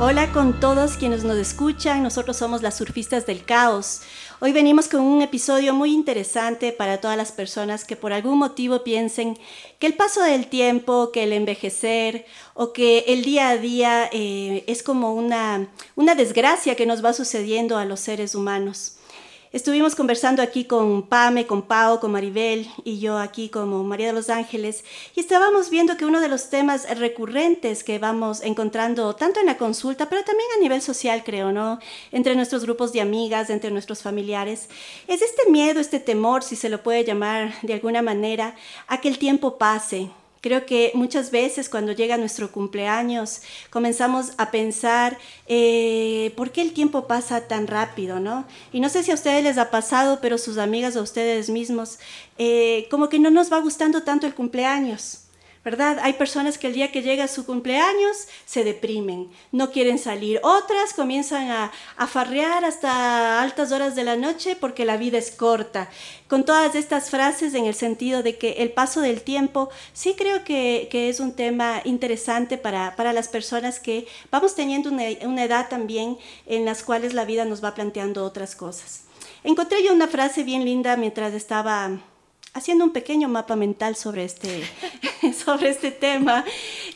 Hola con todos quienes nos escuchan, nosotros somos las surfistas del caos. Hoy venimos con un episodio muy interesante para todas las personas que por algún motivo piensen que el paso del tiempo, que el envejecer o que el día a día eh, es como una, una desgracia que nos va sucediendo a los seres humanos. Estuvimos conversando aquí con Pame, con Pau, con Maribel y yo aquí como María de los Ángeles y estábamos viendo que uno de los temas recurrentes que vamos encontrando tanto en la consulta, pero también a nivel social, creo, ¿no? Entre nuestros grupos de amigas, entre nuestros familiares, es este miedo, este temor, si se lo puede llamar de alguna manera, a que el tiempo pase, Creo que muchas veces cuando llega nuestro cumpleaños comenzamos a pensar eh, por qué el tiempo pasa tan rápido, ¿no? Y no sé si a ustedes les ha pasado, pero sus amigas o ustedes mismos, eh, como que no nos va gustando tanto el cumpleaños. ¿Verdad? Hay personas que el día que llega su cumpleaños se deprimen, no quieren salir. Otras comienzan a, a, farrear hasta altas horas de la noche porque la vida es corta. Con todas estas frases en el sentido de que el paso del tiempo, sí creo que, que es un tema interesante para, para, las personas que vamos teniendo una, una edad también en las cuales la vida nos va planteando otras cosas. Encontré yo una frase bien linda mientras estaba haciendo un pequeño mapa mental sobre este, sobre este tema.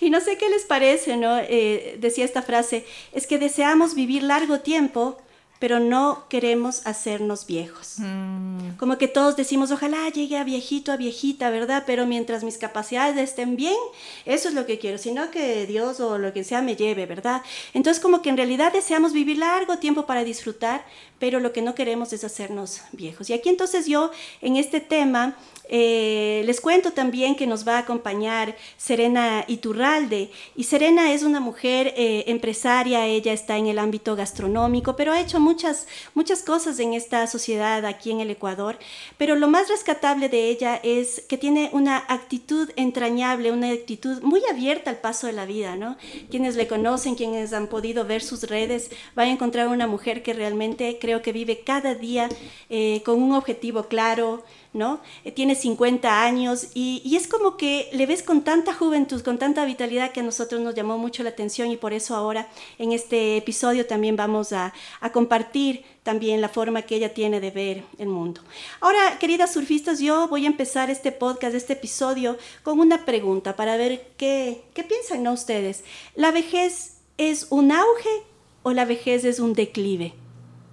Y no sé qué les parece, ¿no? Eh, decía esta frase, es que deseamos vivir largo tiempo, pero no queremos hacernos viejos. Mm. Como que todos decimos, ojalá llegue a viejito, a viejita, ¿verdad? Pero mientras mis capacidades estén bien, eso es lo que quiero, sino que Dios o lo que sea me lleve, ¿verdad? Entonces como que en realidad deseamos vivir largo tiempo para disfrutar, pero lo que no queremos es hacernos viejos. Y aquí entonces yo en este tema eh, les cuento también que nos va a acompañar Serena Iturralde. Y Serena es una mujer eh, empresaria, ella está en el ámbito gastronómico, pero ha hecho muchas, muchas cosas en esta sociedad aquí en el Ecuador. Pero lo más rescatable de ella es que tiene una actitud entrañable, una actitud muy abierta al paso de la vida, ¿no? Quienes le conocen, quienes han podido ver sus redes, van a encontrar una mujer que realmente creo que vive cada día eh, con un objetivo claro, ¿no? Eh, tiene 50 años y, es como que le ves con tanta juventud, con tanta vitalidad que a nosotros nos llamó mucho la atención y por eso ahora en este episodio también vamos a, compartir también la forma que ella tiene de ver el mundo. Ahora, queridas surfistas, yo voy a empezar este podcast, este episodio, con una pregunta para ver qué, qué piensan ¿no, ustedes. ¿La vejez es un auge o la vejez es un declive?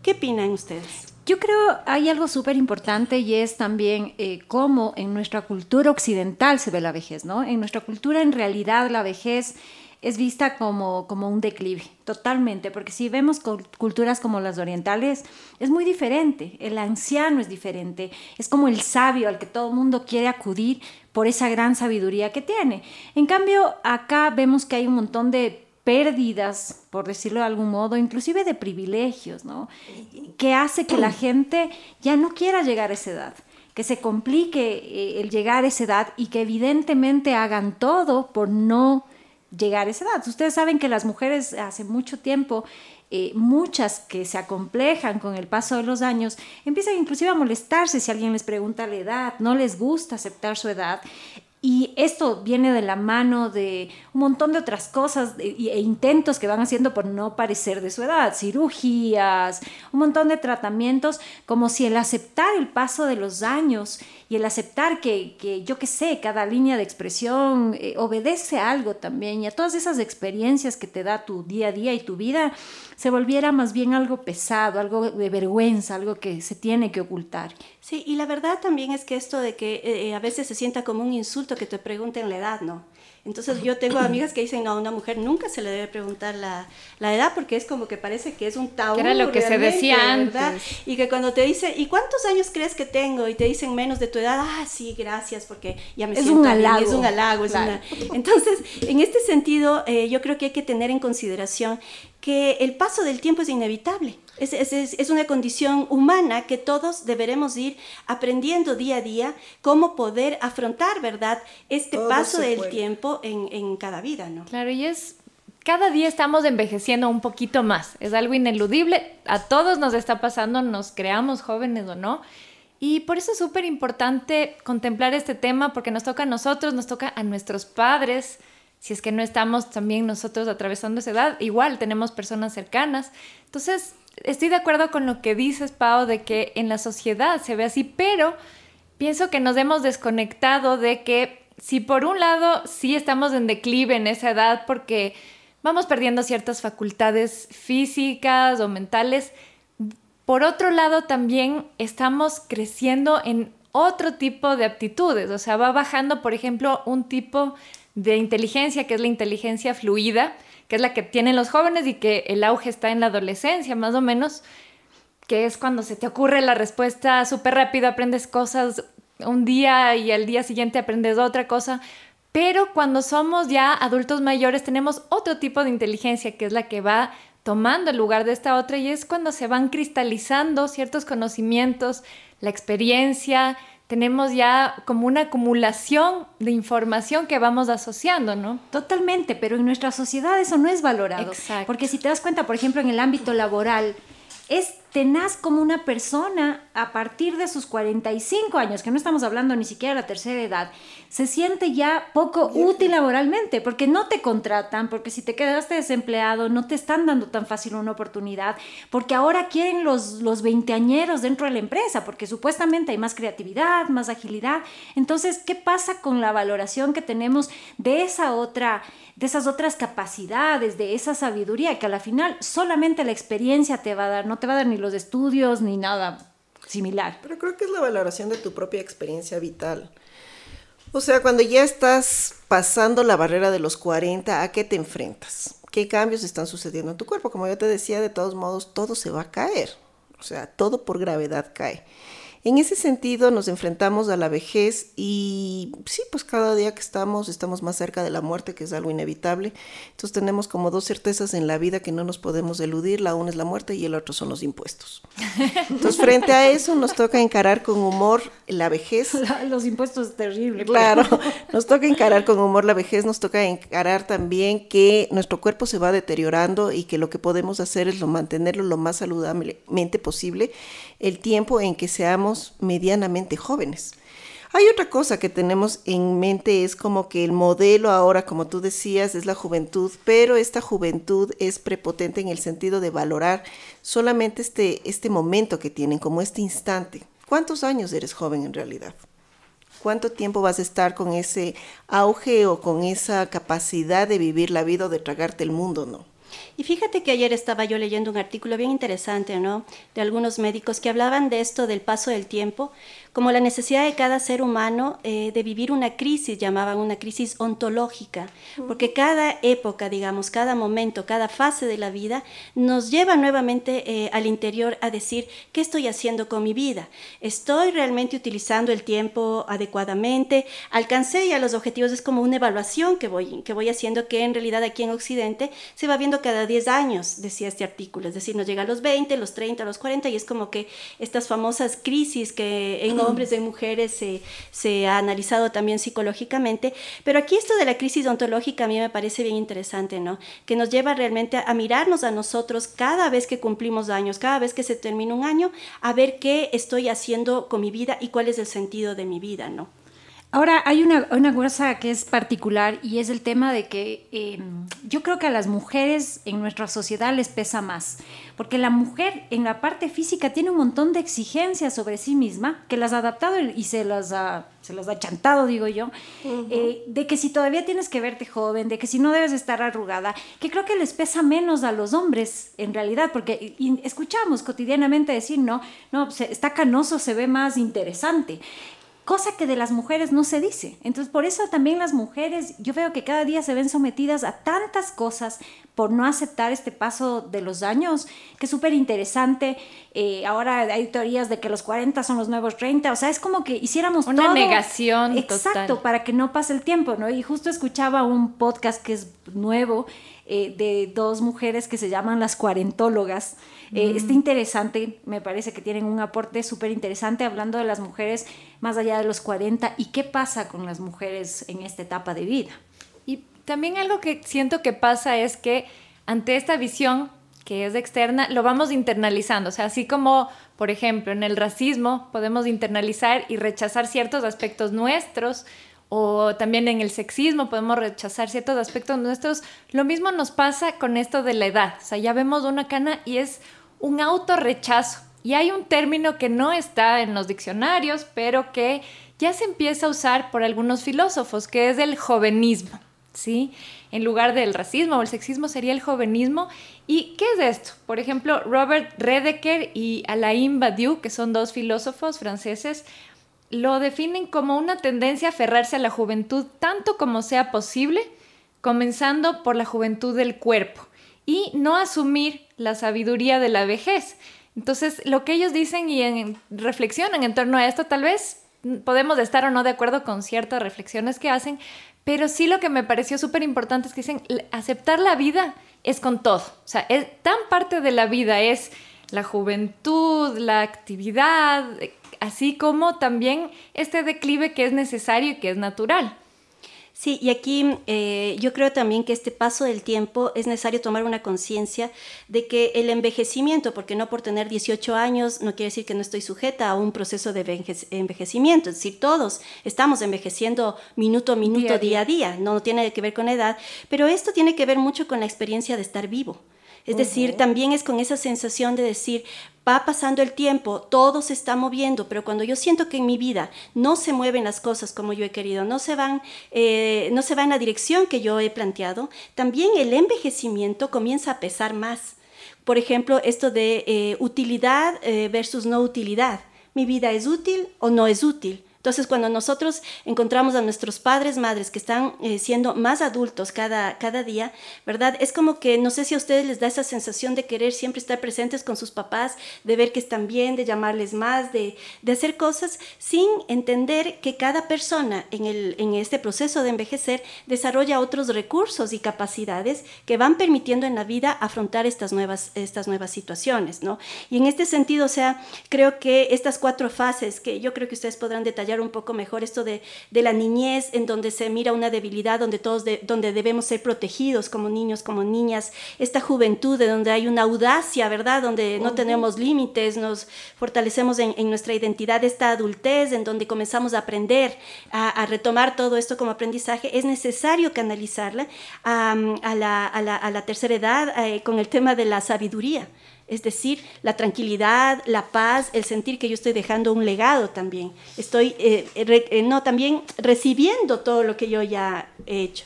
¿Qué opinan ustedes? Yo creo hay algo súper importante y es también eh, cómo en nuestra cultura occidental se ve la vejez, ¿no? En nuestra cultura en realidad la vejez es vista como, como un declive, totalmente, porque si vemos culturas como las orientales, es muy diferente, el anciano es diferente, es como el sabio al que todo el mundo quiere acudir por esa gran sabiduría que tiene. En cambio, acá vemos que hay un montón de pérdidas, por decirlo de algún modo, inclusive de privilegios, ¿no? Que hace que la gente ya no quiera llegar a esa edad, que se complique eh, el llegar a esa edad y que evidentemente hagan todo por no llegar a esa edad. Ustedes saben que las mujeres hace mucho tiempo, eh, muchas que se acomplejan con el paso de los años, empiezan inclusive a molestarse si alguien les pregunta la edad, no les gusta aceptar su edad y esto viene de la mano de un montón de otras cosas e, intentos que van haciendo por no parecer de su edad, cirugías, un montón de tratamientos, como si el aceptar el paso de los años y el aceptar que, que yo qué sé, cada línea de expresión eh, obedece a algo también y a todas esas experiencias que te da tu día a día y tu vida, se volviera más bien algo pesado, algo de vergüenza, algo que se tiene que ocultar. Sí, y la verdad también es que esto de que eh, eh, a veces se sienta como un insulto que te pregunten la edad, ¿no? Entonces yo tengo amigas que dicen, no, a una mujer nunca se le debe preguntar la, la edad porque es como que parece que es un tabú. era lo que se decía antes. Y que cuando te dice, ¿y cuántos años crees que tengo? Y te dicen menos de tu edad, ah, sí, gracias, porque ya me es siento un bien, halago. es un halago. es una- Entonces, en este sentido, eh, yo creo que hay que tener en consideración que el paso del tiempo es inevitable. Es, es- es- una condición humana que todos deberemos ir aprendiendo día a día cómo poder afrontar, ¿verdad?, este Todo paso del puede. tiempo en, en cada vida, ¿no? Claro, y es cada día estamos envejeciendo un poquito más. Es algo ineludible. A todos nos está pasando, nos creamos jóvenes o no. Y por eso es súper importante contemplar este tema porque nos toca a nosotros, nos toca a nuestros padres. Si es que no estamos también nosotros atravesando esa edad, igual tenemos personas cercanas. Entonces, estoy de acuerdo con lo que dices, Pau, de que en la sociedad se ve así, pero pienso que nos hemos desconectado de que si por un lado sí estamos en declive en esa edad porque vamos perdiendo ciertas facultades físicas o mentales, por otro lado también estamos creciendo en otro tipo de aptitudes, o sea, va bajando, por ejemplo, un tipo de inteligencia que es la inteligencia fluida, que es la que tienen los jóvenes y que el auge está en la adolescencia, más o menos, que es cuando se te ocurre la respuesta súper rápido, aprendes cosas un día y al día siguiente aprendes otra cosa. Pero cuando somos ya adultos mayores tenemos otro tipo de inteligencia que es la que va tomando el lugar de esta otra y es cuando se van cristalizando ciertos conocimientos, la experiencia, tenemos ya como una acumulación de información que vamos asociando, ¿no? Totalmente, pero en nuestra sociedad eso no es valorado. Exacto. Porque si te das cuenta, por ejemplo, en el ámbito laboral, es tenaz como una persona a partir de sus 45 años, que no estamos hablando ni siquiera de la tercera edad, se siente ya poco útil laboralmente, porque no te contratan, porque si te quedaste desempleado, no te están dando tan fácil una oportunidad, porque ahora quieren los, los veinteañeros dentro de la empresa, porque supuestamente hay más creatividad, más agilidad. Entonces, ¿qué pasa con la valoración que tenemos de esa otra, de esas otras capacidades, de esa sabiduría que a la final solamente la experiencia te va a dar, no te va a dar ni los estudios ni nada similar. Pero creo que es la valoración de tu propia experiencia vital. O sea, cuando ya estás pasando la barrera de los 40, ¿a qué te enfrentas? ¿Qué cambios están sucediendo en tu cuerpo? Como yo te decía, de todos modos, todo se va a caer. O sea, todo por gravedad cae. En ese sentido nos enfrentamos a la vejez y sí, pues cada día que estamos estamos más cerca de la muerte, que es algo inevitable. Entonces tenemos como dos certezas en la vida que no nos podemos eludir. La una es la muerte y el otro son los impuestos. Entonces frente a eso nos toca encarar con humor la vejez. Los impuestos es terrible. Claro, nos toca encarar con humor la vejez, nos toca encarar también que nuestro cuerpo se va deteriorando y que lo que podemos hacer es lo, mantenerlo lo más saludablemente posible el tiempo en que seamos medianamente jóvenes. Hay otra cosa que tenemos en mente, es como que el modelo ahora, como tú decías, es la juventud, pero esta juventud es prepotente en el sentido de valorar solamente este, este momento que tienen, como este instante. ¿Cuántos años eres joven en realidad? ¿Cuánto tiempo vas a estar con ese auge o con esa capacidad de vivir la vida o de tragarte el mundo, no? Y fíjate que ayer estaba yo leyendo un artículo bien interesante, ¿no? De algunos médicos que hablaban de esto del paso del tiempo, como la necesidad de cada ser humano eh, de vivir una crisis, llamaban una crisis ontológica, porque cada época, digamos, cada momento, cada fase de la vida nos lleva nuevamente eh, al interior a decir, ¿qué estoy haciendo con mi vida? ¿Estoy realmente utilizando el tiempo adecuadamente? ¿Alcancé ya los objetivos? Es como una evaluación que voy, que voy haciendo que en realidad aquí en Occidente se va viendo cada 10 años, decía este artículo, es decir, nos llega a los 20, los 30, los 40 y es como que estas famosas crisis que en hombres, en mujeres se, se ha analizado también psicológicamente, pero aquí esto de la crisis ontológica a mí me parece bien interesante, ¿no? Que nos lleva realmente a, a mirarnos a nosotros cada vez que cumplimos años, cada vez que se termina un año, a ver qué estoy haciendo con mi vida y cuál es el sentido de mi vida, ¿no? Ahora, hay una, una cosa que es particular y es el tema de que eh, yo creo que a las mujeres en nuestra sociedad les pesa más, porque la mujer en la parte física tiene un montón de exigencias sobre sí misma que las ha adaptado y se las ha, se las ha chantado, digo yo, uh -huh. eh, de que si todavía tienes que verte joven, de que si no debes estar arrugada, que creo que les pesa menos a los hombres en realidad, porque y escuchamos cotidianamente decir, no, no, se, está canoso, se ve más interesante cosa que de las mujeres no se dice. Entonces, por eso también las mujeres, yo veo que cada día se ven sometidas a tantas cosas por no aceptar este paso de los años, que es súper interesante. Eh, ahora hay teorías de que los 40 son los nuevos 30, o sea, es como que hiciéramos una negación. Exacto, para que no pase el tiempo, ¿no? Y justo escuchaba un podcast que es nuevo eh, de dos mujeres que se llaman las cuarentólogas. Eh, mm. Está interesante, me parece que tienen un aporte súper interesante hablando de las mujeres más allá de los 40 y qué pasa con las mujeres en esta etapa de vida. También algo que siento que pasa es que ante esta visión que es externa, lo vamos internalizando. O sea, así como, por ejemplo, en el racismo podemos internalizar y rechazar ciertos aspectos nuestros, o también en el sexismo podemos rechazar ciertos aspectos nuestros, lo mismo nos pasa con esto de la edad. O sea, ya vemos una cana y es un autorrechazo. Y hay un término que no está en los diccionarios, pero que ya se empieza a usar por algunos filósofos, que es el jovenismo. ¿sí? En lugar del racismo o el sexismo sería el jovenismo. ¿Y qué es esto? Por ejemplo, Robert Redeker y Alain Badiou, que son dos filósofos franceses, lo definen como una tendencia a aferrarse a la juventud tanto como sea posible, comenzando por la juventud del cuerpo y no asumir la sabiduría de la vejez. Entonces, lo que ellos dicen y reflexionan en torno a esto, tal vez podemos estar o no de acuerdo con ciertas reflexiones que hacen, pero sí lo que me pareció súper importante es que dicen, aceptar la vida es con todo. O sea, es, tan parte de la vida es la juventud, la actividad, así como también este declive que es necesario y que es natural. Sí, y aquí eh, yo creo también que este paso del tiempo es necesario tomar una conciencia de que el envejecimiento, porque no por tener 18 años no quiere decir que no estoy sujeta a un proceso de envejecimiento, es decir, todos estamos envejeciendo minuto a minuto, día a día, no tiene que ver con edad, pero esto tiene que ver mucho con la experiencia de estar vivo. Es decir, también es con esa sensación de decir, va pasando el tiempo, todo se está moviendo, pero cuando yo siento que en mi vida no se mueven las cosas como yo he querido, no se van, eh, no se va en la dirección que yo he planteado, también el envejecimiento comienza a pesar más. Por ejemplo, esto de eh, utilidad eh, versus no utilidad. ¿Mi vida es útil o no es útil? Entonces, cuando nosotros encontramos a nuestros padres, madres que están eh, siendo más adultos cada, cada día, ¿verdad? Es como que no sé si a ustedes les da esa sensación de querer siempre estar presentes con sus papás, de ver que están bien, de llamarles más, de, de hacer cosas sin entender que cada persona en, el, en este proceso de envejecer desarrolla otros recursos y capacidades que van permitiendo en la vida afrontar estas nuevas, estas nuevas situaciones, ¿no? Y en este sentido, o sea, creo que estas cuatro fases que yo creo que ustedes podrán detallar un poco mejor esto de, de la niñez, en donde se mira una debilidad, donde todos donde debemos ser protegidos como niños, como niñas, esta juventud de donde hay una audacia, ¿verdad? Donde no tenemos límites, nos fortalecemos en, en, nuestra identidad, esta adultez, en donde comenzamos a aprender, a, a retomar todo esto como aprendizaje, es necesario canalizarla a, a, la, a la, la, tercera edad eh, con el tema de la sabiduría. Es decir, la tranquilidad, la paz, el sentir que yo estoy dejando un legado también. Estoy, eh, eh, no, también recibiendo todo lo que yo ya he hecho.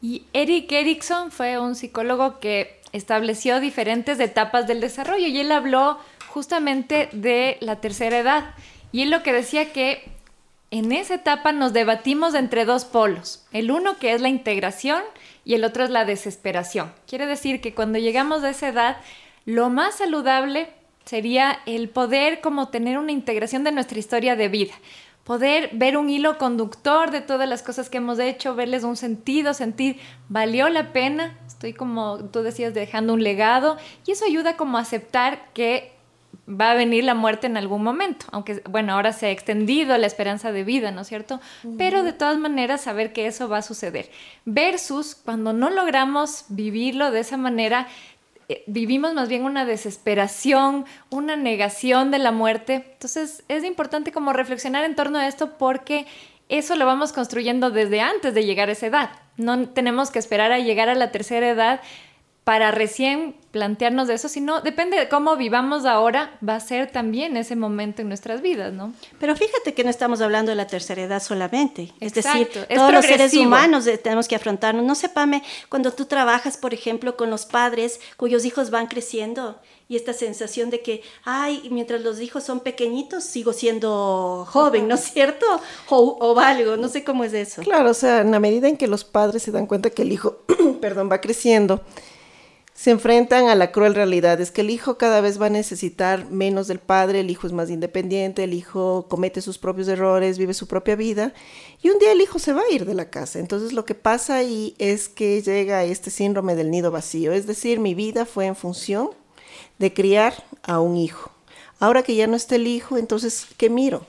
Y Eric Erickson fue un psicólogo que estableció diferentes etapas del desarrollo y él habló justamente de la tercera edad. Y él lo que decía que en esa etapa nos debatimos entre dos polos. El uno que es la integración y el otro es la desesperación. Quiere decir que cuando llegamos a esa edad lo más saludable sería el poder como tener una integración de nuestra historia de vida, poder ver un hilo conductor de todas las cosas que hemos hecho, verles un sentido, sentir, valió la pena, estoy como tú decías dejando un legado y eso ayuda como a aceptar que va a venir la muerte en algún momento, aunque bueno, ahora se ha extendido la esperanza de vida, ¿no es cierto? Pero de todas maneras saber que eso va a suceder. Versus cuando no logramos vivirlo de esa manera, vivimos más bien una desesperación, una negación de la muerte. Entonces es importante como reflexionar en torno a esto porque eso lo vamos construyendo desde antes de llegar a esa edad. No tenemos que esperar a llegar a la tercera edad para recién plantearnos de eso, sino depende de cómo vivamos ahora, va a ser también ese momento en nuestras vidas, ¿no? Pero fíjate que no estamos hablando de la tercera edad solamente, es decir, todos los seres humanos tenemos que afrontarnos. No sepame, cuando tú trabajas, por ejemplo, con los padres cuyos hijos van creciendo y esta sensación de que, ay, mientras los hijos son pequeñitos, sigo siendo joven, ¿no es cierto? O, o algo, no sé cómo es eso. Claro, o sea, en la medida en que los padres se dan cuenta que el hijo, perdón, va creciendo, se enfrentan a la cruel realidad, es que el hijo cada vez va a necesitar menos del padre, el hijo es más independiente, el hijo comete sus propios errores, vive su propia vida y un día el hijo se va a ir de la casa. Entonces lo que pasa ahí es que llega este síndrome del nido vacío, es decir, mi vida fue en función de criar a un hijo. Ahora que ya no está el hijo, entonces, ¿qué miro?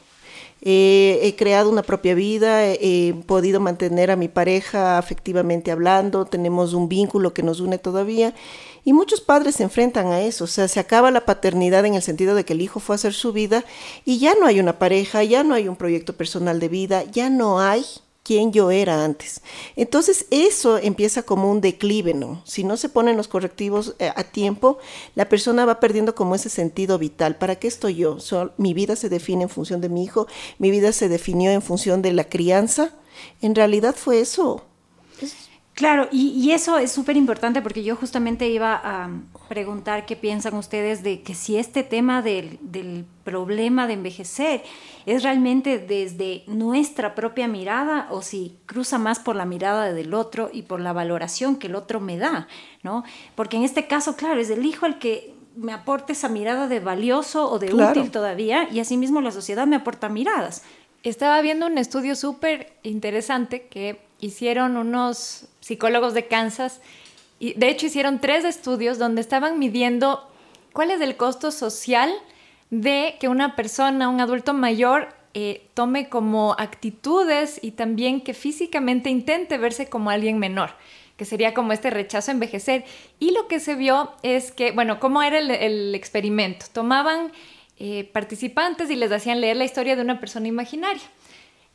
He creado una propia vida, he podido mantener a mi pareja afectivamente hablando, tenemos un vínculo que nos une todavía y muchos padres se enfrentan a eso, o sea, se acaba la paternidad en el sentido de que el hijo fue a hacer su vida y ya no hay una pareja, ya no hay un proyecto personal de vida, ya no hay quién yo era antes. Entonces eso empieza como un declive, ¿no? Si no se ponen los correctivos eh, a tiempo, la persona va perdiendo como ese sentido vital. ¿Para qué estoy yo? mi vida se define en función de mi hijo, mi vida se definió en función de la crianza. En realidad fue eso. Claro, y, eso es súper importante porque yo justamente iba a preguntar qué piensan ustedes de que si este tema del, del, problema de envejecer es realmente desde nuestra propia mirada o si cruza más por la mirada del otro y por la valoración que el otro me da, ¿no? Porque en este caso, claro, es el hijo el que me aporta esa mirada de valioso o de útil todavía y asimismo la sociedad me aporta miradas. Estaba viendo un estudio súper interesante que hicieron unos psicólogos de Kansas y de hecho hicieron tres estudios donde estaban midiendo cuál es el costo social de que una persona, un adulto mayor, eh, tome como actitudes y también que físicamente intente verse como alguien menor, que sería como este rechazo a envejecer. Y lo que se vio es que, bueno, ¿cómo era el, experimento? Tomaban eh, participantes y les hacían leer la historia de una persona imaginaria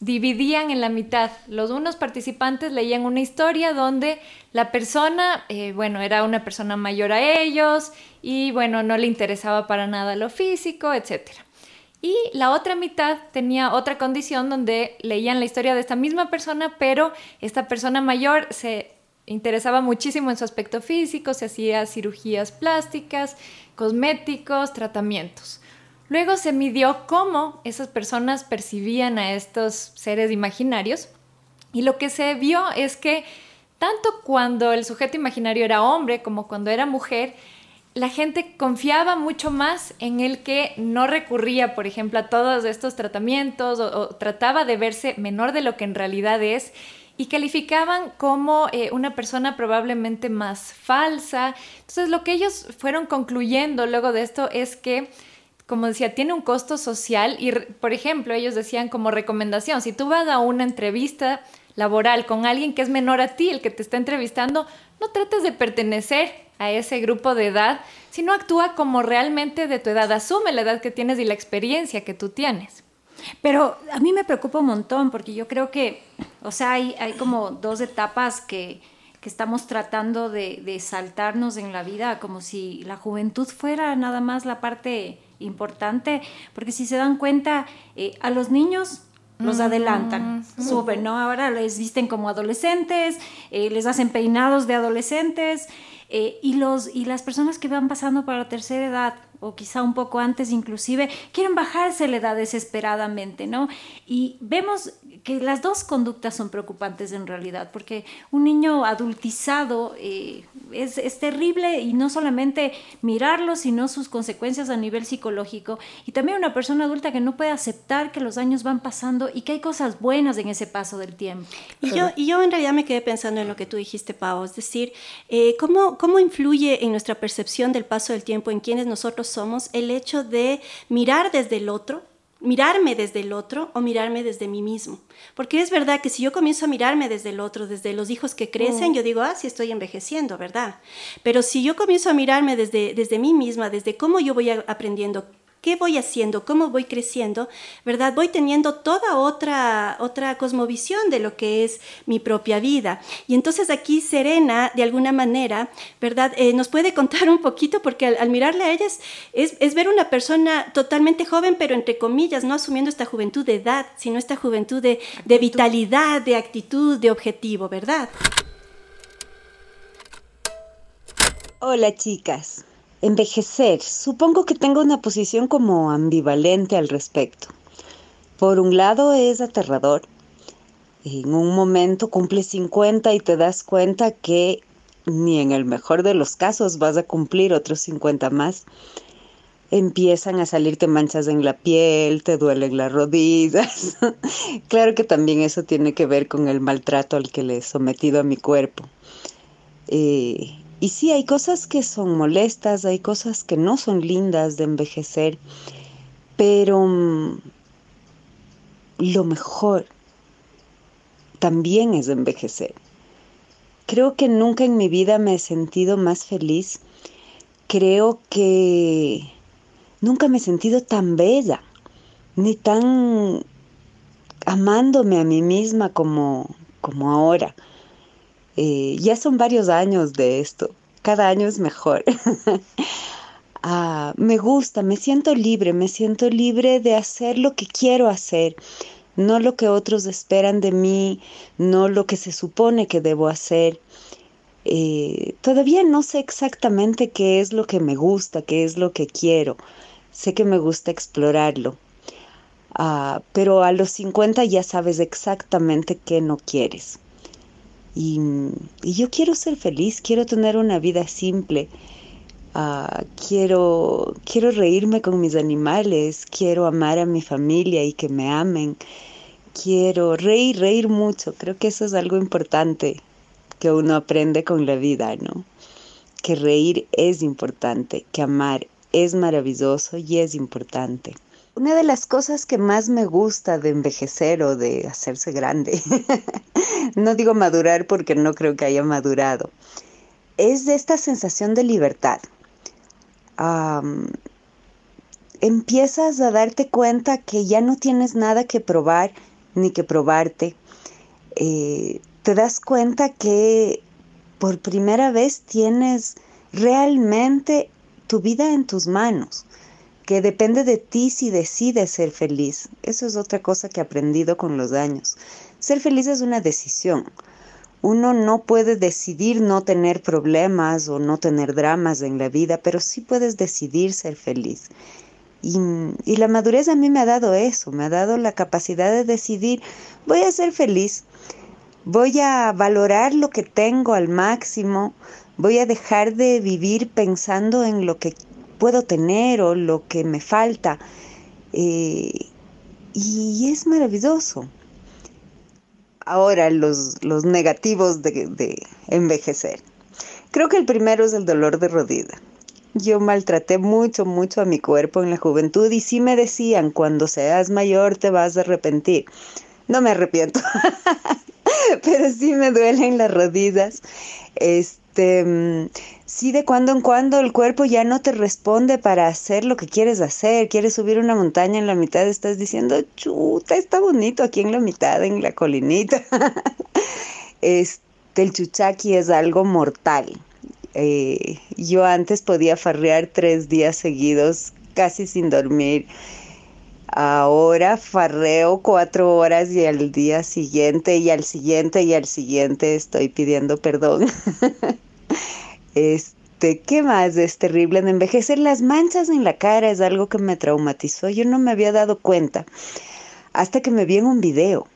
dividían en la mitad. Los unos participantes leían una historia donde la persona, eh, bueno, era una persona mayor a ellos y bueno, no le interesaba para nada lo físico, etc. Y la otra mitad tenía otra condición donde leían la historia de esta misma persona, pero esta persona mayor se interesaba muchísimo en su aspecto físico, se hacía cirugías plásticas, cosméticos, tratamientos. Luego se midió cómo esas personas percibían a estos seres imaginarios y lo que se vio es que tanto cuando el sujeto imaginario era hombre como cuando era mujer, la gente confiaba mucho más en el que no recurría, por ejemplo, a todos estos tratamientos o, trataba de verse menor de lo que en realidad es y calificaban como eh, una persona probablemente más falsa. Entonces lo que ellos fueron concluyendo luego de esto es que como decía, tiene un costo social y, por ejemplo, ellos decían como recomendación, si tú vas a una entrevista laboral con alguien que es menor a ti, el que te está entrevistando, no trates de pertenecer a ese grupo de edad, sino actúa como realmente de tu edad, asume la edad que tienes y la experiencia que tú tienes. Pero a mí me preocupa un montón porque yo creo que, o sea, hay, hay como dos etapas que, que estamos tratando de, de saltarnos en la vida, como si la juventud fuera nada más la parte importante, porque si se dan cuenta, eh, a los niños los adelantan, suben, ¿no? Ahora les visten como adolescentes, eh, les hacen peinados de adolescentes, eh, y, los, y las personas que van pasando para la tercera edad, o quizá un poco antes inclusive, quieren bajarse la edad desesperadamente, ¿no? Y vemos que las dos conductas son preocupantes en realidad, porque un niño adultizado eh, es, es, terrible y no solamente mirarlo, sino sus consecuencias a nivel psicológico, y también una persona adulta que no puede aceptar que los años van pasando y que hay cosas buenas en ese paso del tiempo. Y yo, y yo en realidad me quedé pensando en lo que tú dijiste, Pau, es decir, eh, ¿cómo, ¿cómo influye en nuestra percepción del paso del tiempo, en quienes nosotros somos, el hecho de mirar desde el otro? mirarme desde el otro o mirarme desde mí mismo. Porque es verdad que si yo comienzo a mirarme desde el otro, desde los hijos que crecen, mm. yo digo, ah, sí estoy envejeciendo, ¿verdad? Pero si yo comienzo a mirarme desde, desde mí misma, desde cómo yo voy aprendiendo, qué voy haciendo, cómo voy creciendo, ¿verdad? Voy teniendo toda otra, otra cosmovisión de lo que es mi propia vida. Y entonces aquí Serena, de alguna manera, ¿verdad? Eh, nos puede contar un poquito, porque al, mirarle a ellas es, es, ver una persona totalmente joven, pero entre comillas, no asumiendo esta juventud de edad, sino esta juventud de, de vitalidad, de actitud, de objetivo, ¿verdad? Hola chicas, Envejecer. Supongo que tengo una posición como ambivalente al respecto. Por un lado es aterrador. En un momento cumples 50 y te das cuenta que ni en el mejor de los casos vas a cumplir otros 50 más. Empiezan a salirte manchas en la piel, te duelen las rodillas. claro que también eso tiene que ver con el maltrato al que le he sometido a mi cuerpo. Eh, y sí, hay cosas que son molestas, hay cosas que no son lindas de envejecer, pero mm, lo mejor también es envejecer. Creo que nunca en mi vida me he sentido más feliz. Creo que nunca me he sentido tan bella, ni tan amándome a mí misma como, como ahora. Eh, ya son varios años de esto. Cada año es mejor. ah, me gusta, me siento libre, me siento libre de hacer lo que quiero hacer, no lo que otros esperan de mí, no lo que se supone que debo hacer. Eh, todavía no sé exactamente qué es lo que me gusta, qué es lo que quiero. Sé que me gusta explorarlo. Ah, pero a los 50 ya sabes exactamente qué no quieres. Y, yo quiero ser feliz, quiero tener una vida simple. Ah, quiero, quiero reírme con mis animales, quiero amar a mi familia y que me amen. Quiero reír, reír mucho. Creo que eso es algo importante que uno aprende con la vida, ¿no? Que reír es importante, que amar es maravilloso y es importante. Una de las cosas que más me gusta de envejecer o de hacerse grande, no digo madurar porque no creo que haya madurado, es esta sensación de libertad. empiezas a darte cuenta que ya no tienes nada que probar ni que probarte. Eh, te das cuenta que por primera vez tienes realmente tu vida en tus manos que depende de ti si decides ser feliz. Eso es otra cosa que he aprendido con los años. Ser feliz es una decisión. Uno no puede decidir no tener problemas o no tener dramas en la vida, pero sí puedes decidir ser feliz. Y, y, la madurez a mí me ha dado eso, me ha dado la capacidad de decidir, voy a ser feliz, voy a valorar lo que tengo al máximo, voy a dejar de vivir pensando en lo que puedo tener o lo que me falta. Eh, y es maravilloso. Ahora, los, los negativos de, de, envejecer. Creo que el primero es el dolor de rodilla. Yo maltraté mucho, mucho a mi cuerpo en la juventud y sí me decían, cuando seas mayor te vas a arrepentir. No me arrepiento, pero sí me duelen las rodillas. Este, sí de cuando en cuando el cuerpo ya no te responde para hacer lo que quieres hacer. Quieres subir una montaña en la mitad, estás diciendo, chuta, está bonito aquí en la mitad, en la colinita. este, el chuchaqui es algo mortal. Eh, yo antes podía farrear tres días seguidos casi sin dormir. Ahora farreo cuatro horas y al día siguiente y al siguiente y al siguiente estoy pidiendo perdón. Este, ¿qué más es terrible de envejecer? Las manchas en la cara es algo que me traumatizó. Yo no me había dado cuenta hasta que me vi en un video.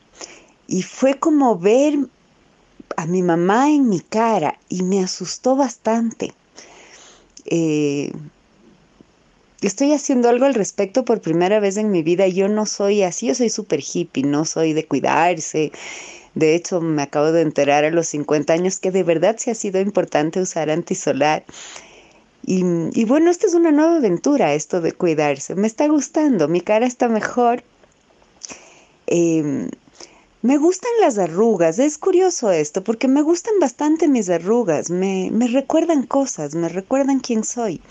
Y fue como ver a mi mamá en mi cara y me asustó bastante. Eh, estoy haciendo algo al respecto por primera vez en mi vida. Yo no soy así, yo soy súper hippie, no soy de cuidarse. De hecho, me acabo de enterar a los 50 años que de verdad sí ha sido importante usar antisolar. Y, y bueno, esta es una nueva aventura, esto de cuidarse. Me está gustando, mi cara está mejor. Em, me gustan las arrugas, es curioso esto, porque me gustan bastante mis arrugas, me, me recuerdan cosas, me recuerdan quién soy.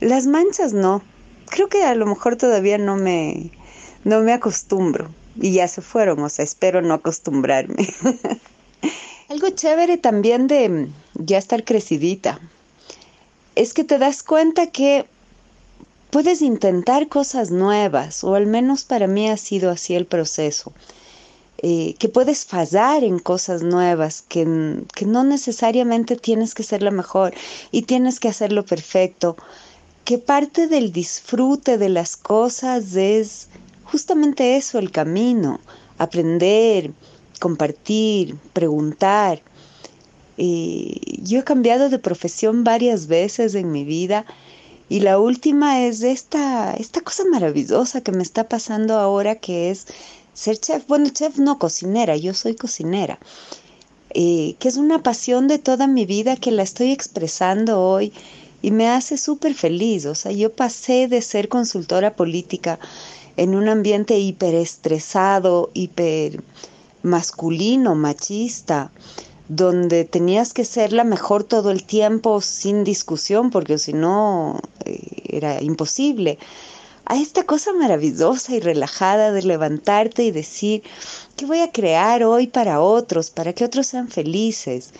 Las manchas no, creo que a lo mejor todavía no me, no me acostumbro y ya se fueron, o sea, espero no acostumbrarme. Algo chévere también de ya estar crecidita es que te das cuenta que puedes intentar cosas nuevas, o al menos para mí ha sido así el proceso. Eh, que puedes fallar en cosas nuevas, que, que no necesariamente tienes que ser la mejor y tienes que hacerlo perfecto, que parte del disfrute de las cosas es justamente eso, el camino, aprender, compartir, preguntar. yo he cambiado de profesión varias veces en mi vida y la última es esta, esta cosa maravillosa que me está pasando ahora que es ser chef. Bueno, chef no cocinera, yo soy cocinera. Eh, que es una pasión de toda mi vida que la estoy expresando hoy y me hace súper feliz. O sea, yo pasé de ser consultora política en un ambiente hiperestresado, hiper masculino, machista, donde tenías que ser la mejor todo el tiempo sin discusión, porque si no eh, era imposible, a esta cosa maravillosa y relajada de levantarte y decir, ¿qué voy a crear hoy para otros, para que otros sean felices?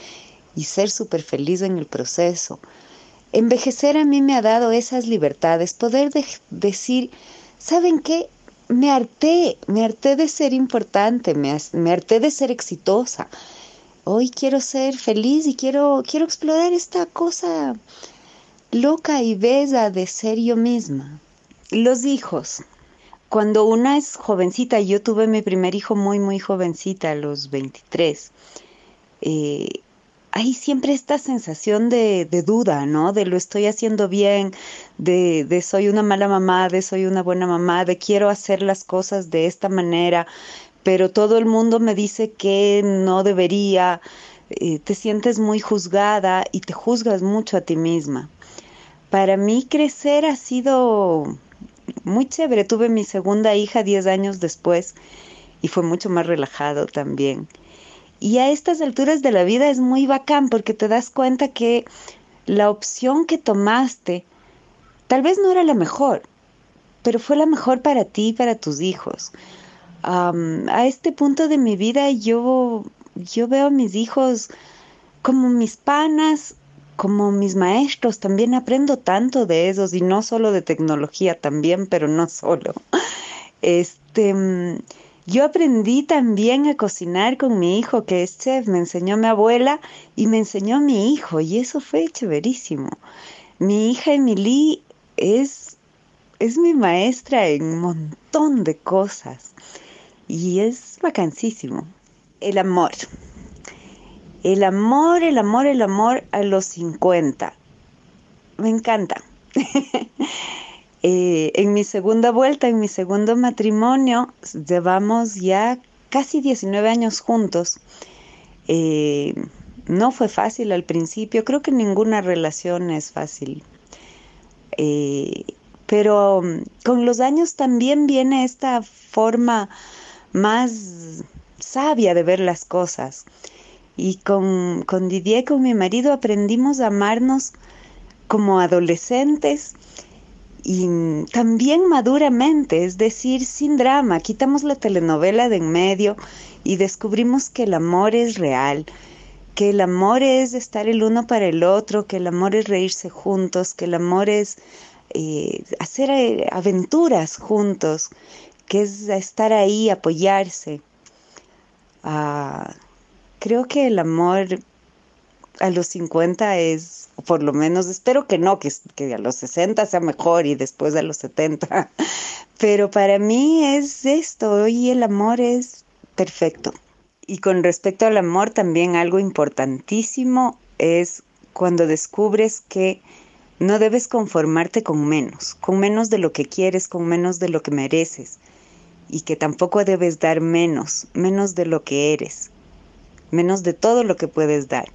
Y ser súper feliz en el proceso. Envejecer a mí me ha dado esas libertades, poder decir, ¿saben qué? Me harté, me harté de ser importante, me, me harté de ser exitosa hoy quiero ser feliz y quiero, quiero explorar esta cosa loca y bella de ser yo misma. Los hijos. Cuando una es jovencita, yo tuve mi primer hijo muy, muy jovencita, a los 23, eh, hay siempre esta sensación de, de, duda, ¿no? De lo estoy haciendo bien, de, de soy una mala mamá, de soy una buena mamá, de quiero hacer las cosas de esta manera, pero todo el mundo me dice que no debería, eh, te sientes muy juzgada y te juzgas mucho a ti misma. Para mí crecer ha sido muy chévere. Tuve mi segunda hija 10 años después y fue mucho más relajado también. Y a estas alturas de la vida es muy bacán porque te das cuenta que la opción que tomaste tal vez no era la mejor, pero fue la mejor para ti y para tus hijos a este punto de mi vida yo, yo veo a mis hijos como mis panas, como mis maestros, también aprendo tanto de ellos y no solo de tecnología también, pero no solo. Este, yo aprendí también a cocinar con mi hijo que es chef, me enseñó mi abuela y me enseñó mi hijo y eso fue chéverísimo. Mi hija Emily es, es mi maestra en un montón de cosas y es vacancísimo. El amor. El amor, el amor, el amor a los 50. Me encanta. Eh, en mi segunda vuelta, en mi segundo matrimonio, llevamos ya casi 19 años juntos. Eh, no fue fácil al principio, creo que ninguna relación es fácil. Eh, pero mm, con los años también viene esta forma más sabia de ver las cosas. Y con, con Didier, con mi marido, aprendimos a amarnos como adolescentes y también maduramente, es decir, sin drama. Quitamos la telenovela de en medio y descubrimos que el amor es real, que el amor es estar el uno para el otro, que el amor es reírse juntos, que el amor es eh, hacer eh, aventuras juntos, que es estar ahí, apoyarse. Ah, creo que el amor a los 50 es, por lo menos, espero que no, que, que, a los 60 sea mejor y después a los 70, pero para mí es esto y el amor es perfecto. Y con respecto al amor, también algo importantísimo es cuando descubres que no debes conformarte con menos, con menos de lo que quieres, con menos de lo que mereces, y que tampoco debes dar menos, menos de lo que eres, menos de todo lo que puedes dar.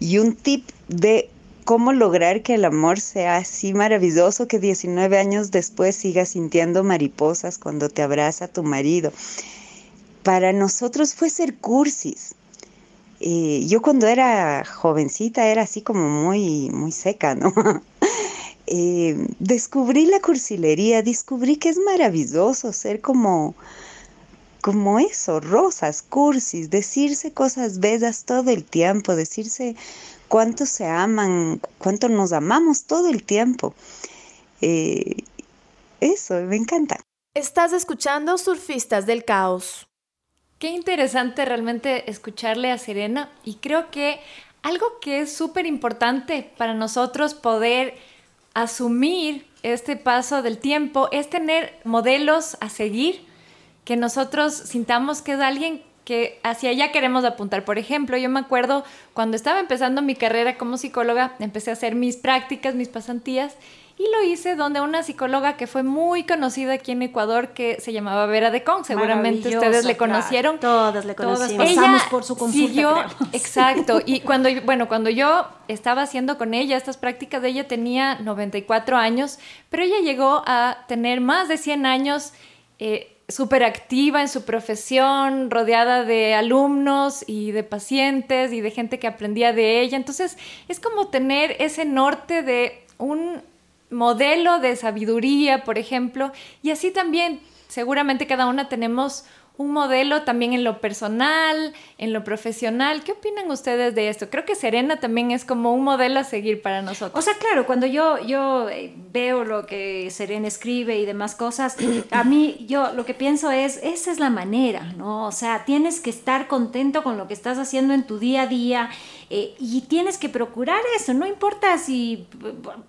Y un tip de cómo lograr que el amor sea así maravilloso que 19 años después sigas sintiendo mariposas cuando te abraza tu marido. Para nosotros fue ser cursis. Eh, yo cuando era jovencita era así como muy, muy seca, ¿no? Eh, descubrí la cursilería, descubrí que es maravilloso ser como, como eso, rosas, cursis, decirse cosas bellas todo el tiempo, decirse cuánto se aman, cuánto nos amamos todo el tiempo. Eh, eso, me encanta. Estás escuchando Surfistas del Caos. Qué interesante realmente escucharle a Serena y creo que algo que es súper importante para nosotros poder asumir este paso del tiempo es tener modelos a seguir, que nosotros sintamos que es alguien que hacia allá queremos apuntar. Por ejemplo, yo me acuerdo cuando estaba empezando mi carrera como psicóloga, empecé a hacer mis prácticas, mis pasantías, y lo hice donde una psicóloga que fue muy conocida aquí en Ecuador, que se llamaba Vera de Con, seguramente ustedes le conocieron. Todas le conocimos. Ella por su consulta. exacto, y cuando, bueno, cuando yo estaba haciendo con ella estas prácticas, ella tenía 94 años, pero ella llegó a tener más de 100 años. Eh, súper activa en su profesión, rodeada de alumnos y de pacientes y de gente que aprendía de ella. Entonces, es como tener ese norte de un modelo de sabiduría, por ejemplo, y así también seguramente cada una tenemos un modelo también en lo personal, en lo profesional. ¿Qué opinan ustedes de esto? Creo que Serena también es como un modelo a seguir para nosotros. O sea, claro, cuando yo, yo eh, veo lo que Serena escribe y demás cosas, a mí yo lo que pienso es, esa es la manera, ¿no? O sea, tienes que estar contento con lo que estás haciendo en tu día a día eh, y tienes que procurar eso, no importa si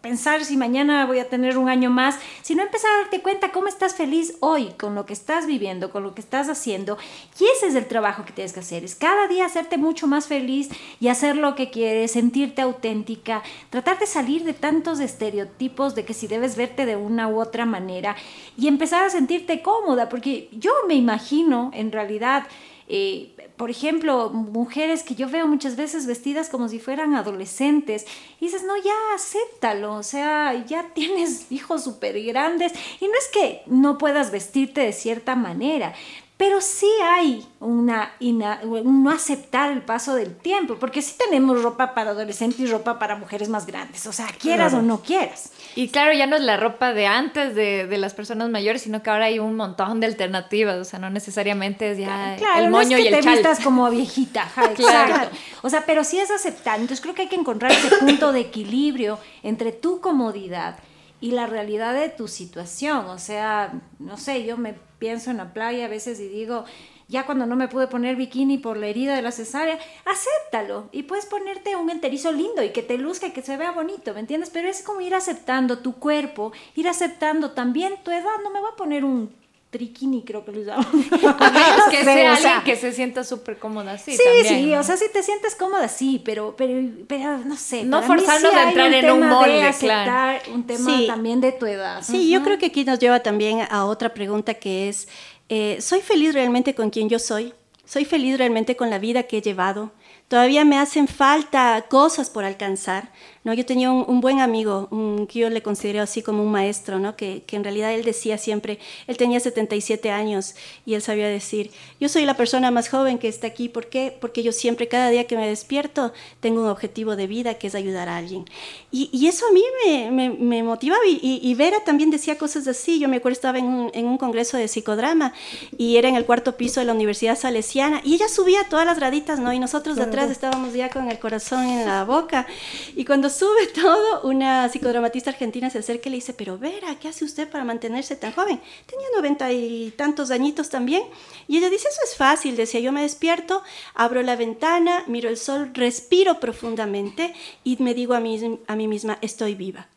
pensar si mañana voy a tener un año más, sino empezar a darte cuenta cómo estás feliz hoy con lo que estás viviendo, con lo que estás haciendo. Y ese es el trabajo que tienes que hacer, es cada día hacerte mucho más feliz y hacer lo que quieres, sentirte auténtica, tratar de salir de tantos estereotipos de que si debes verte de una u otra manera y empezar a sentirte cómoda, porque yo me imagino en realidad... Eh, por ejemplo, mujeres que yo veo muchas veces vestidas como si fueran adolescentes, y dices, no, ya acéptalo, o sea, ya tienes hijos súper grandes, y no es que no puedas vestirte de cierta manera, pero sí hay una, un no aceptar el paso del tiempo, porque sí tenemos ropa para adolescentes y ropa para mujeres más grandes, o sea, quieras o no quieras. Y claro, ya no es la ropa de antes de, de, las personas mayores, sino que ahora hay un montón de alternativas, o sea, no necesariamente es ya el moño no es que y el te vistas como viejita, claro. O sea, pero sí es aceptar, entonces creo que hay que encontrar ese punto de equilibrio entre tu comodidad y la realidad de tu situación, o sea, no sé, yo me pienso en la playa a veces y digo, ya cuando no me pude poner bikini por la herida de la cesárea, acéptalo y puedes ponerte un enterizo lindo y que te luzca y que se vea bonito, ¿me entiendes? Pero es como ir aceptando tu cuerpo, ir aceptando también tu edad, no me voy a poner un triquini creo que lo llaman. A menos que sea alguien que se sienta súper cómoda sí. Sí, sí, o sea, si te sientes cómoda, sí, pero, pero, pero no sé. No forzarnos a entrar en un molde, claro. Un tema también de tu edad. Sí, yo creo que aquí nos lleva también a otra pregunta que es, eh, ¿soy feliz realmente con quien yo soy? ¿Soy feliz realmente con la vida que he llevado? Todavía me hacen falta cosas por alcanzar. ¿No? Yo tenía un, buen amigo, un, que yo le considero así como un maestro, ¿no? que, que, en realidad él decía siempre, él tenía 77 años y él sabía decir, yo soy la persona más joven que está aquí, ¿por qué? Porque yo siempre, cada día que me despierto, tengo un objetivo de vida que es ayudar a alguien. Y, y eso a mí me, me, me motivaba y, y, Vera también decía cosas así. Yo me acuerdo, estaba en un, en un congreso de psicodrama y era en el cuarto piso de la Universidad Salesiana y ella subía todas las raditas, ¿no? Y nosotros de atrás estábamos ya con el corazón en la boca. Y cuando sube todo, una psicodramatista argentina se acerca y le dice, pero Vera, ¿qué hace usted para mantenerse tan joven? Tenía noventa y tantos añitos también. Y ella dice, eso es fácil, decía, yo me despierto, abro la ventana, miro el sol, respiro profundamente y me digo a mí, a mí misma, estoy viva.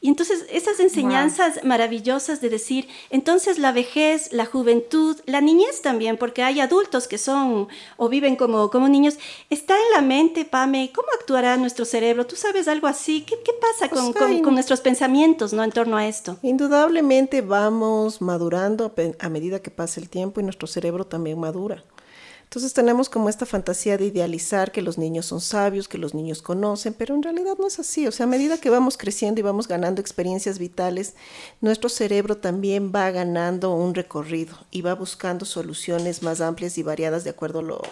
Y entonces esas enseñanzas maravillosas de decir, entonces la vejez, la juventud, la niñez también, porque hay adultos que son o viven como, como niños, está en la mente, Pame, ¿cómo actuará nuestro cerebro? ¿Tú sabes algo así? ¿Qué, qué pasa con, con, con, nuestros pensamientos ¿no? en torno a esto? Indudablemente vamos madurando a medida que pasa el tiempo y nuestro cerebro también madura. Entonces tenemos como esta fantasía de idealizar que los niños son sabios, que los niños conocen, pero en realidad no es así. O sea, a medida que vamos creciendo y vamos ganando experiencias vitales, nuestro cerebro también va ganando un recorrido y va buscando soluciones más amplias y variadas de acuerdo a lo,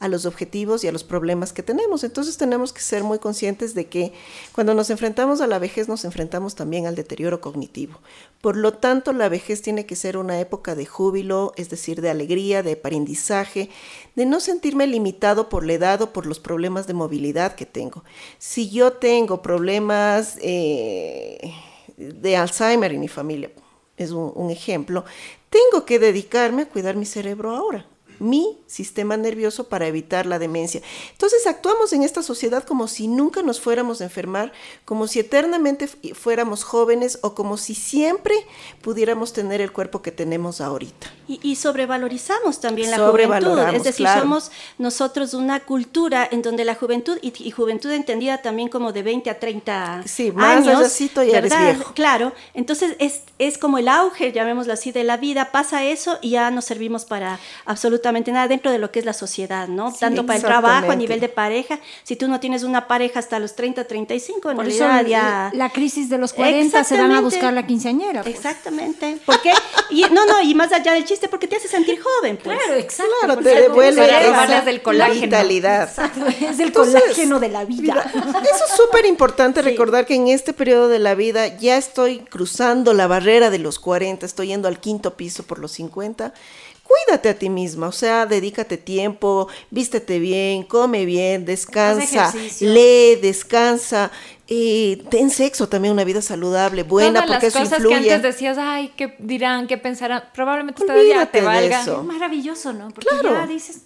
a los objetivos y a los problemas que tenemos. Entonces tenemos que ser muy conscientes de que cuando nos enfrentamos a la vejez nos enfrentamos también al deterioro cognitivo. Por lo tanto, la vejez tiene que ser una época de júbilo, es decir, de alegría, de aprendizaje, de no sentirme limitado por la edad o por los problemas de movilidad que tengo. Si yo tengo problemas eh, de Alzheimer en mi familia, es un ejemplo, tengo que dedicarme a cuidar mi cerebro ahora mi sistema nervioso para evitar la demencia. Entonces actuamos en esta sociedad como si nunca nos fuéramos a enfermar, como si eternamente fuéramos jóvenes o como si siempre pudiéramos tener el cuerpo que tenemos ahorita. Y, sobrevalorizamos también la juventud, es decir, somos nosotros una cultura en donde la juventud, y, juventud entendida también como de 20 a 30 sí, más años, y eres viejo. Claro, entonces es, es como el auge, llamémoslo así, de la vida, pasa eso y ya no servimos para absolutamente nada dentro de lo que es la sociedad, ¿no? Tanto para el trabajo, a nivel de pareja, si tú no tienes una pareja hasta los 30, 35, en Por realidad ya... La crisis de los 40 se van a buscar la quinceañera. Pues. Exactamente. ¿Por qué? Y, no, no, y más allá del chiste, porque te hace sentir joven, pues. Claro, exacto. Claro, te devuelve esa del colágeno. vitalidad. Es el colágeno de la vida. eso es súper importante recordar que en este periodo de la vida ya estoy cruzando la barrera de los 40, estoy yendo al quinto piso por los 50 cuídate a ti misma, o sea, dedícate tiempo, vístete bien, come bien, descansa, lee, descansa, y ten sexo también, una vida saludable, buena, porque las eso cosas que antes decías, ay, ¿qué dirán? ¿Qué pensarán? Probablemente todavía te valga. Es maravilloso, ¿no? Porque ya dices,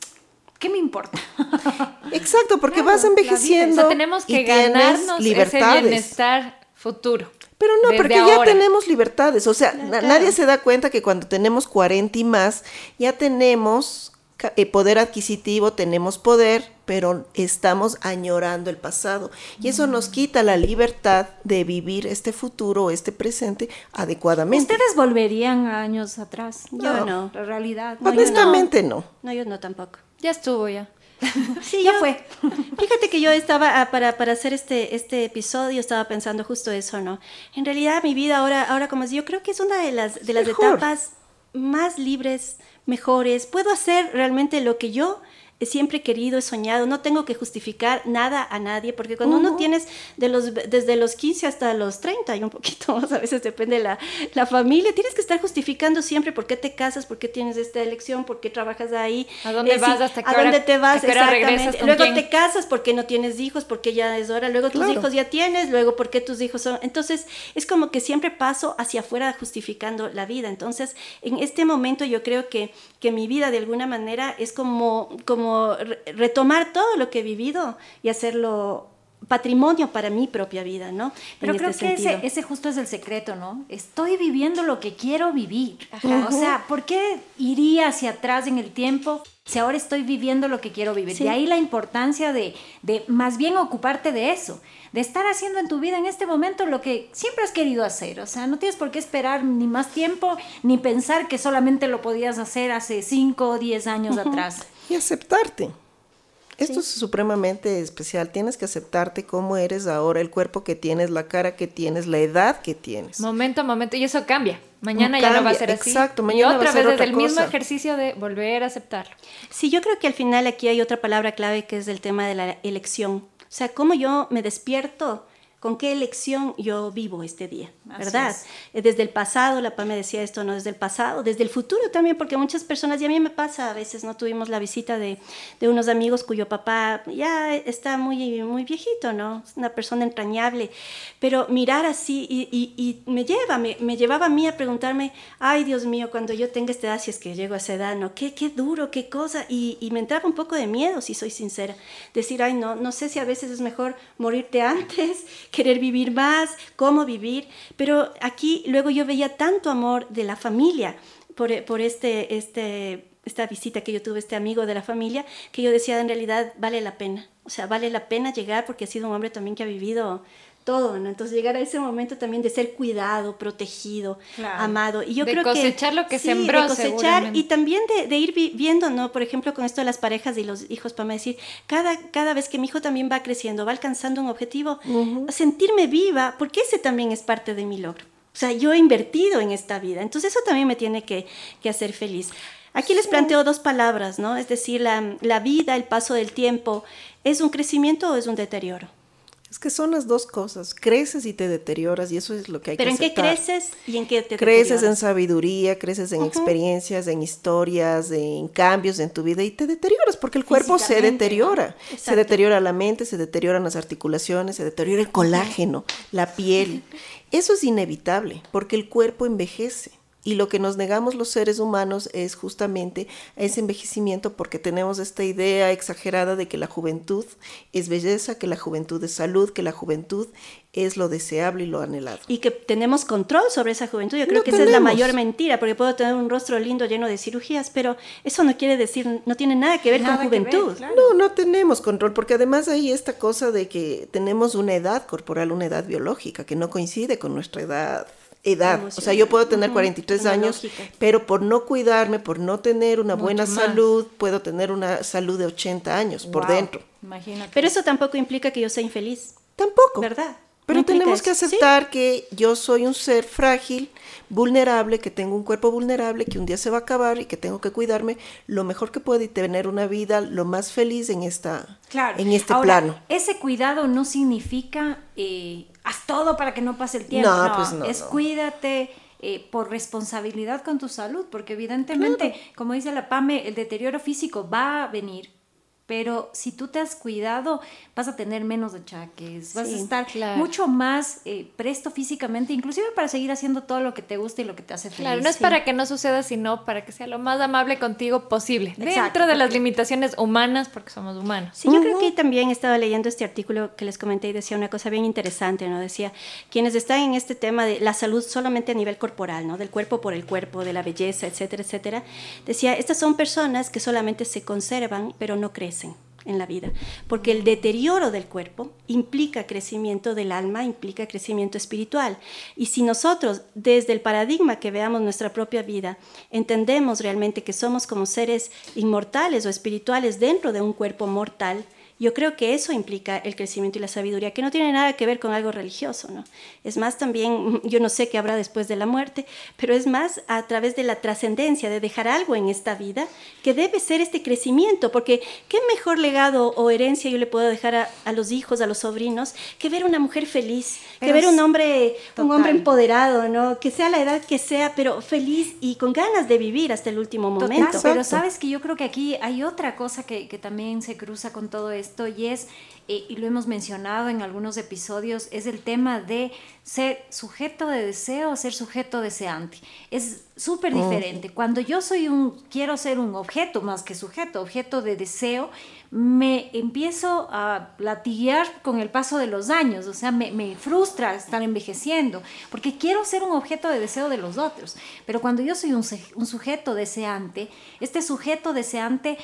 ¿qué me importa? Exacto, porque vas envejeciendo. O sea, tenemos que ganarnos ese bienestar futuro. Pero no, porque ya tenemos libertades. O sea, nadie se da cuenta que cuando tenemos 40 y más, ya tenemos eh, poder adquisitivo, tenemos poder, pero estamos añorando el pasado. Y eso nos quita la libertad de vivir este futuro, este presente adecuadamente. ¿Ustedes volverían años atrás? Yo no. La realidad. Honestamente no. No, yo no tampoco. Ya estuvo ya. Sí, ya fue. Fíjate que yo estaba, ah, para, para hacer este, este episodio, estaba pensando justo eso, ¿no? En realidad mi vida ahora, ahora como yo creo que es una de las, de las etapas más libres, mejores. Puedo hacer realmente lo que yo siempre he querido, he soñado, no tengo que justificar nada a nadie, porque cuando uno tienes de los, desde los 15 hasta los 30 y un poquito más, a veces depende la, la familia, tienes que estar justificando siempre por qué te casas, por qué tienes esta elección, por qué trabajas ahí. ¿A dónde eh, vas? ¿Hasta qué ¿A dónde te vas? Exactamente. Luego te casas porque no tienes hijos, porque ya es hora, luego tus hijos ya tienes, luego porque tus hijos son... Entonces, es como que siempre paso hacia afuera justificando la vida. Entonces, en este momento yo creo que, que mi vida de alguna manera es como... como retomar todo lo que he vivido y hacerlo patrimonio para mi propia vida, ¿no? Pero creo este que ese, ese, justo es el secreto, ¿no? Estoy viviendo lo que quiero vivir. O sea, ¿por qué iría hacia atrás en el tiempo si ahora estoy viviendo lo que quiero vivir? De ahí la importancia de, de más bien ocuparte de eso, de estar haciendo en tu vida en este momento lo que siempre has querido hacer. O sea, no tienes por qué esperar ni más tiempo, ni pensar que solamente lo podías hacer hace 5 o 10 años atrás y aceptarte. Esto es supremamente especial. Tienes que aceptarte cómo eres ahora, el cuerpo que tienes, la cara que tienes, la edad que tienes. Momento a momento. Y eso cambia. Mañana ya no va a ser así. Exacto. Mañana y otra va a ser vez desde el mismo ejercicio de volver a aceptarlo. Sí, yo creo que al final aquí hay otra palabra clave que es el tema de la elección. O sea, cómo yo me despierto con qué elección yo vivo este día, ¿verdad? Eh, desde el pasado, la PA me decía esto, no desde el pasado, desde el futuro también, porque muchas personas, y a mí me pasa, a veces no tuvimos la visita de, de unos amigos cuyo papá ya está muy, muy viejito, ¿no? Es una persona entrañable, pero mirar así y, y, me lleva, me, me, llevaba a mí a preguntarme, ay Dios mío, cuando yo tenga esta edad, si es que llego a esa edad, ¿no? Qué, qué duro, qué cosa, y, y me entraba un poco de miedo, si soy sincera, decir, ay no, no sé si a veces es mejor morirte antes querer vivir más, cómo vivir, pero aquí luego yo veía tanto amor de la familia por, por este, este, esta visita que yo tuve, este amigo de la familia, que yo decía, en realidad vale la pena, o sea, vale la pena llegar porque ha sido un hombre también que ha vivido todo, ¿no? Entonces llegar a ese momento también de ser cuidado, protegido, amado. Y yo de creo cosechar que, lo que sembró, de cosechar y también de, ir viendo, ¿no? Por ejemplo, con esto de las parejas y los hijos, para decir, cada, cada vez que mi hijo también va creciendo, va alcanzando un objetivo, sentirme viva, porque ese también es parte de mi logro. O sea, yo he invertido en esta vida, entonces eso también me tiene que, hacer feliz. Aquí les planteo dos palabras, ¿no? Es decir, la, la vida, el paso del tiempo, ¿es un crecimiento o es un deterioro? Es que son las dos cosas. Creces y te deterioras y eso es lo que hay que aceptar. ¿Pero en qué creces y en qué te Creces en sabiduría, creces en experiencias, en historias, en cambios en tu vida y te deterioras porque el cuerpo se deteriora. Se deteriora la mente, se deterioran las articulaciones, se deteriora el colágeno, la piel. Eso es inevitable porque el cuerpo envejece. Y lo que nos negamos los seres humanos es justamente ese envejecimiento porque tenemos esta idea exagerada de que la juventud es belleza, que la juventud es salud, que la juventud es lo deseable y lo anhelado. Y que tenemos control sobre esa juventud. Yo creo que esa es la mayor mentira, porque puedo tener un rostro lindo lleno de cirugías, pero eso no quiere decir, no tiene nada que ver con juventud. No, no tenemos control, porque además hay esta cosa de que tenemos una edad corporal, una edad biológica, que no coincide con nuestra edad edad. O sea, yo puedo tener 43 años, pero por no cuidarme, por no tener una buena salud, puedo tener una salud de 80 años por dentro. Imagínate. Pero eso tampoco implica que yo sea infeliz. Tampoco. ¿Verdad? Pero tenemos que aceptar que yo soy un ser frágil, vulnerable, que tengo un cuerpo vulnerable, que un día se va a acabar y que tengo que cuidarme lo mejor que puedo y tener una vida lo más feliz en, esta, en este plano. Ese cuidado no significa eh, haz todo para que no pase el tiempo. No, pues no. Es cuídate. Eh, por responsabilidad con tu salud, porque evidentemente, como dice la PAME, el deterioro físico va a venir, pero si tú te has cuidado, vas a tener menos achaques, vas a estar mucho más eh, presto físicamente, inclusive para seguir haciendo todo lo que te gusta y lo que te hace feliz. Claro, no es para que no suceda, sino para que sea lo más amable contigo posible, dentro de las limitaciones humanas, porque somos humanos. Sí, yo creo que también estaba leyendo este artículo que les comenté y decía una cosa bien interesante, ¿no? Decía, quienes están en este tema de la salud solamente a nivel corporal, ¿no? Del cuerpo por el cuerpo, de la belleza, etcétera, etcétera, decía, estas son personas que solamente se conservan, pero no crecen en la vida, porque el deterioro del cuerpo implica crecimiento del alma, implica crecimiento espiritual. Y si nosotros, desde el paradigma que veamos nuestra propia vida, entendemos realmente que somos como seres inmortales o espirituales dentro de un cuerpo mortal, yo creo que eso implica el crecimiento y la sabiduría, que no tiene nada que ver con algo religioso, ¿no? Es más también, yo no sé qué habrá después de la muerte, pero es más a través de la trascendencia, de dejar algo en esta vida, que debe ser este crecimiento, porque qué mejor legado o herencia yo le puedo dejar a, los hijos, a los sobrinos, que ver una mujer feliz, que ver un hombre, un hombre empoderado, ¿no? Que sea la edad que sea, pero feliz y con ganas de vivir hasta el último momento. pero sabes que yo creo que aquí hay otra cosa que, que también se cruza con todo esto esto y es, eh, y lo hemos mencionado en algunos episodios, es el tema de ser sujeto de deseo o ser sujeto deseante. Es súper diferente. Cuando yo soy un, quiero ser un objeto más que sujeto, objeto de deseo, me empiezo a latiguear con el paso de los años, o sea, me, me, frustra estar envejeciendo, porque quiero ser un objeto de deseo de los otros. Pero cuando yo soy un, un sujeto deseante, este sujeto deseante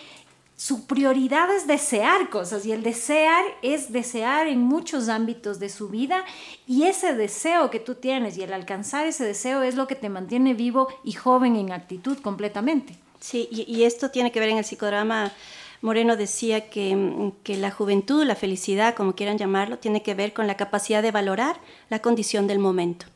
su prioridad es desear cosas y el desear es desear en muchos ámbitos de su vida y ese deseo que tú tienes y el alcanzar ese deseo es lo que te mantiene vivo y joven en actitud completamente. Sí, y, esto tiene que ver en el psicodrama. Moreno decía que, que, la juventud, la felicidad, como quieran llamarlo, tiene que ver con la capacidad de valorar la condición del momento.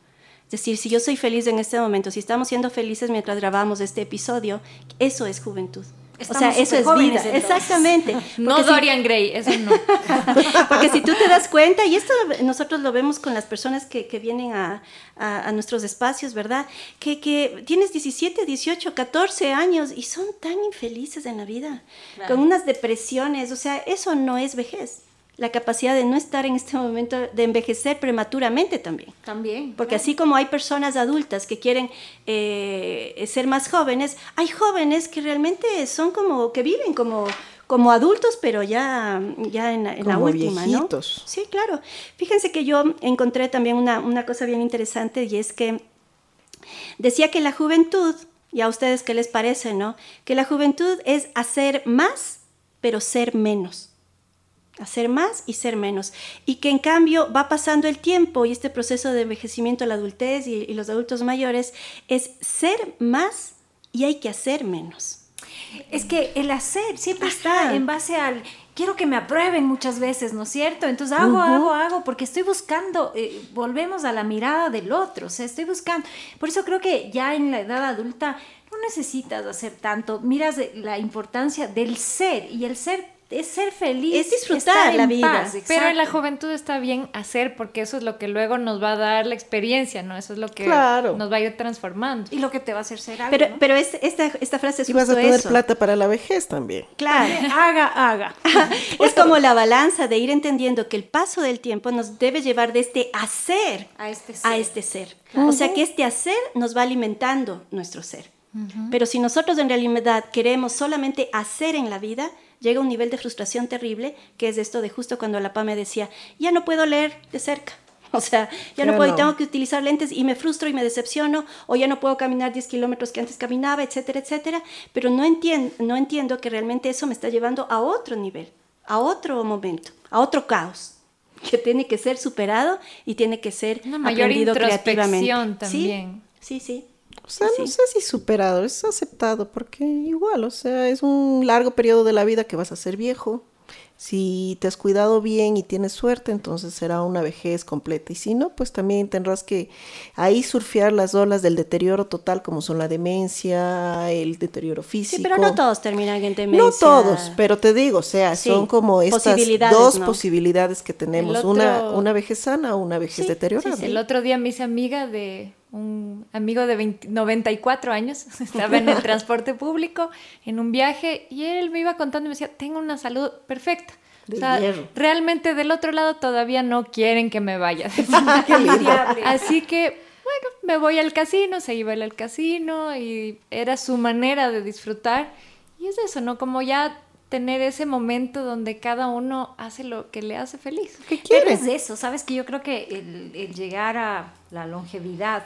Es decir, si yo soy feliz en este momento, si estamos siendo felices mientras grabamos este episodio, eso es juventud o sea, eso es vida. Exactamente. no Dorian Gray, eso no. Porque si tú te das cuenta, y esto nosotros lo vemos con las personas que, que vienen a, a, nuestros espacios, ¿verdad? Que, que, tienes 17, 18, 14 años y son tan infelices en la vida, con unas depresiones, o sea, eso no es vejez la capacidad de no estar en este momento, de envejecer prematuramente también. También. Porque así como hay personas adultas que quieren eh, ser más jóvenes, hay jóvenes que realmente son como, que viven como, como adultos, pero ya, ya en, la última, viejitos. ¿no? Sí, claro. Fíjense que yo encontré también una, una cosa bien interesante y es que decía que la juventud, y a ustedes qué les parece, ¿no? Que la juventud es hacer más, pero ser menos hacer más y ser menos. Y que en cambio va pasando el tiempo y este proceso de envejecimiento, la adultez y, los adultos mayores es ser más y hay que hacer menos. Es que el hacer siempre está en base al quiero que me aprueben muchas veces, ¿no es cierto? Entonces hago, hago, hago, porque estoy buscando, eh, volvemos a la mirada del otro, o sea, estoy buscando. Por eso creo que ya en la edad adulta no necesitas hacer tanto, miras la importancia del ser y el ser es ser feliz. Es disfrutar la vida. Pero en la juventud está bien hacer porque eso es lo que luego nos va a dar la experiencia, ¿no? Eso es lo que Claro. nos va a ir transformando. Y lo que te va a hacer ser algo. Pero, ¿no? pero es- esta, esta frase es Y vas a tener eso. plata para la vejez también. Claro. haga, haga. es como la balanza de ir entendiendo que el paso del tiempo nos debe llevar de este hacer A este ser. a este ser. O sea que este hacer nos va alimentando nuestro ser. Pero si nosotros en realidad queremos solamente hacer en la vida, llega un nivel de frustración terrible, que es esto de justo cuando la PA me decía, ya no puedo leer de cerca. O sea, ya no puedo y tengo que utilizar lentes y me frustro y me decepciono, o ya no puedo caminar 10 kilómetros que antes caminaba, etcétera, etcétera. Pero no, entien- no entiendo que realmente eso me está llevando a otro nivel, a otro momento, a otro caos, que tiene que ser superado y tiene que ser Una mayor aprendido creativamente. introspección también. Sí, sí. sí. O sea, no Sí. sé si superado, es aceptado, porque igual, o sea, es un largo periodo de la vida que vas a ser viejo. Si te has cuidado bien y tienes suerte, entonces será una vejez completa. Y si no, pues también tendrás que ahí surfear las olas del deterioro total, como son la demencia, el deterioro físico. Sí, pero no todos terminan en demencia. No todos, pero te digo, o sea, Sí, son como estas posibilidades, dos ¿no? posibilidades que tenemos, una, una vejez sana o una vejez Sí, deteriorada. sí, sí. El otro día me hice amiga de un amigo de 20 94 años, estaba en el transporte público, en un viaje, y él me iba contando y me decía, tengo una salud perfecta. O sea, realmente del otro lado todavía no quieren que me vaya. Lindo. Así que, bueno, me voy al casino, se iba él al casino y era su manera de disfrutar. Y es eso, ¿no? Como ya tener ese momento donde cada uno hace lo que le hace feliz. ¿Qué Pero quieres? es eso, sabes que yo creo que el, el llegar a la longevidad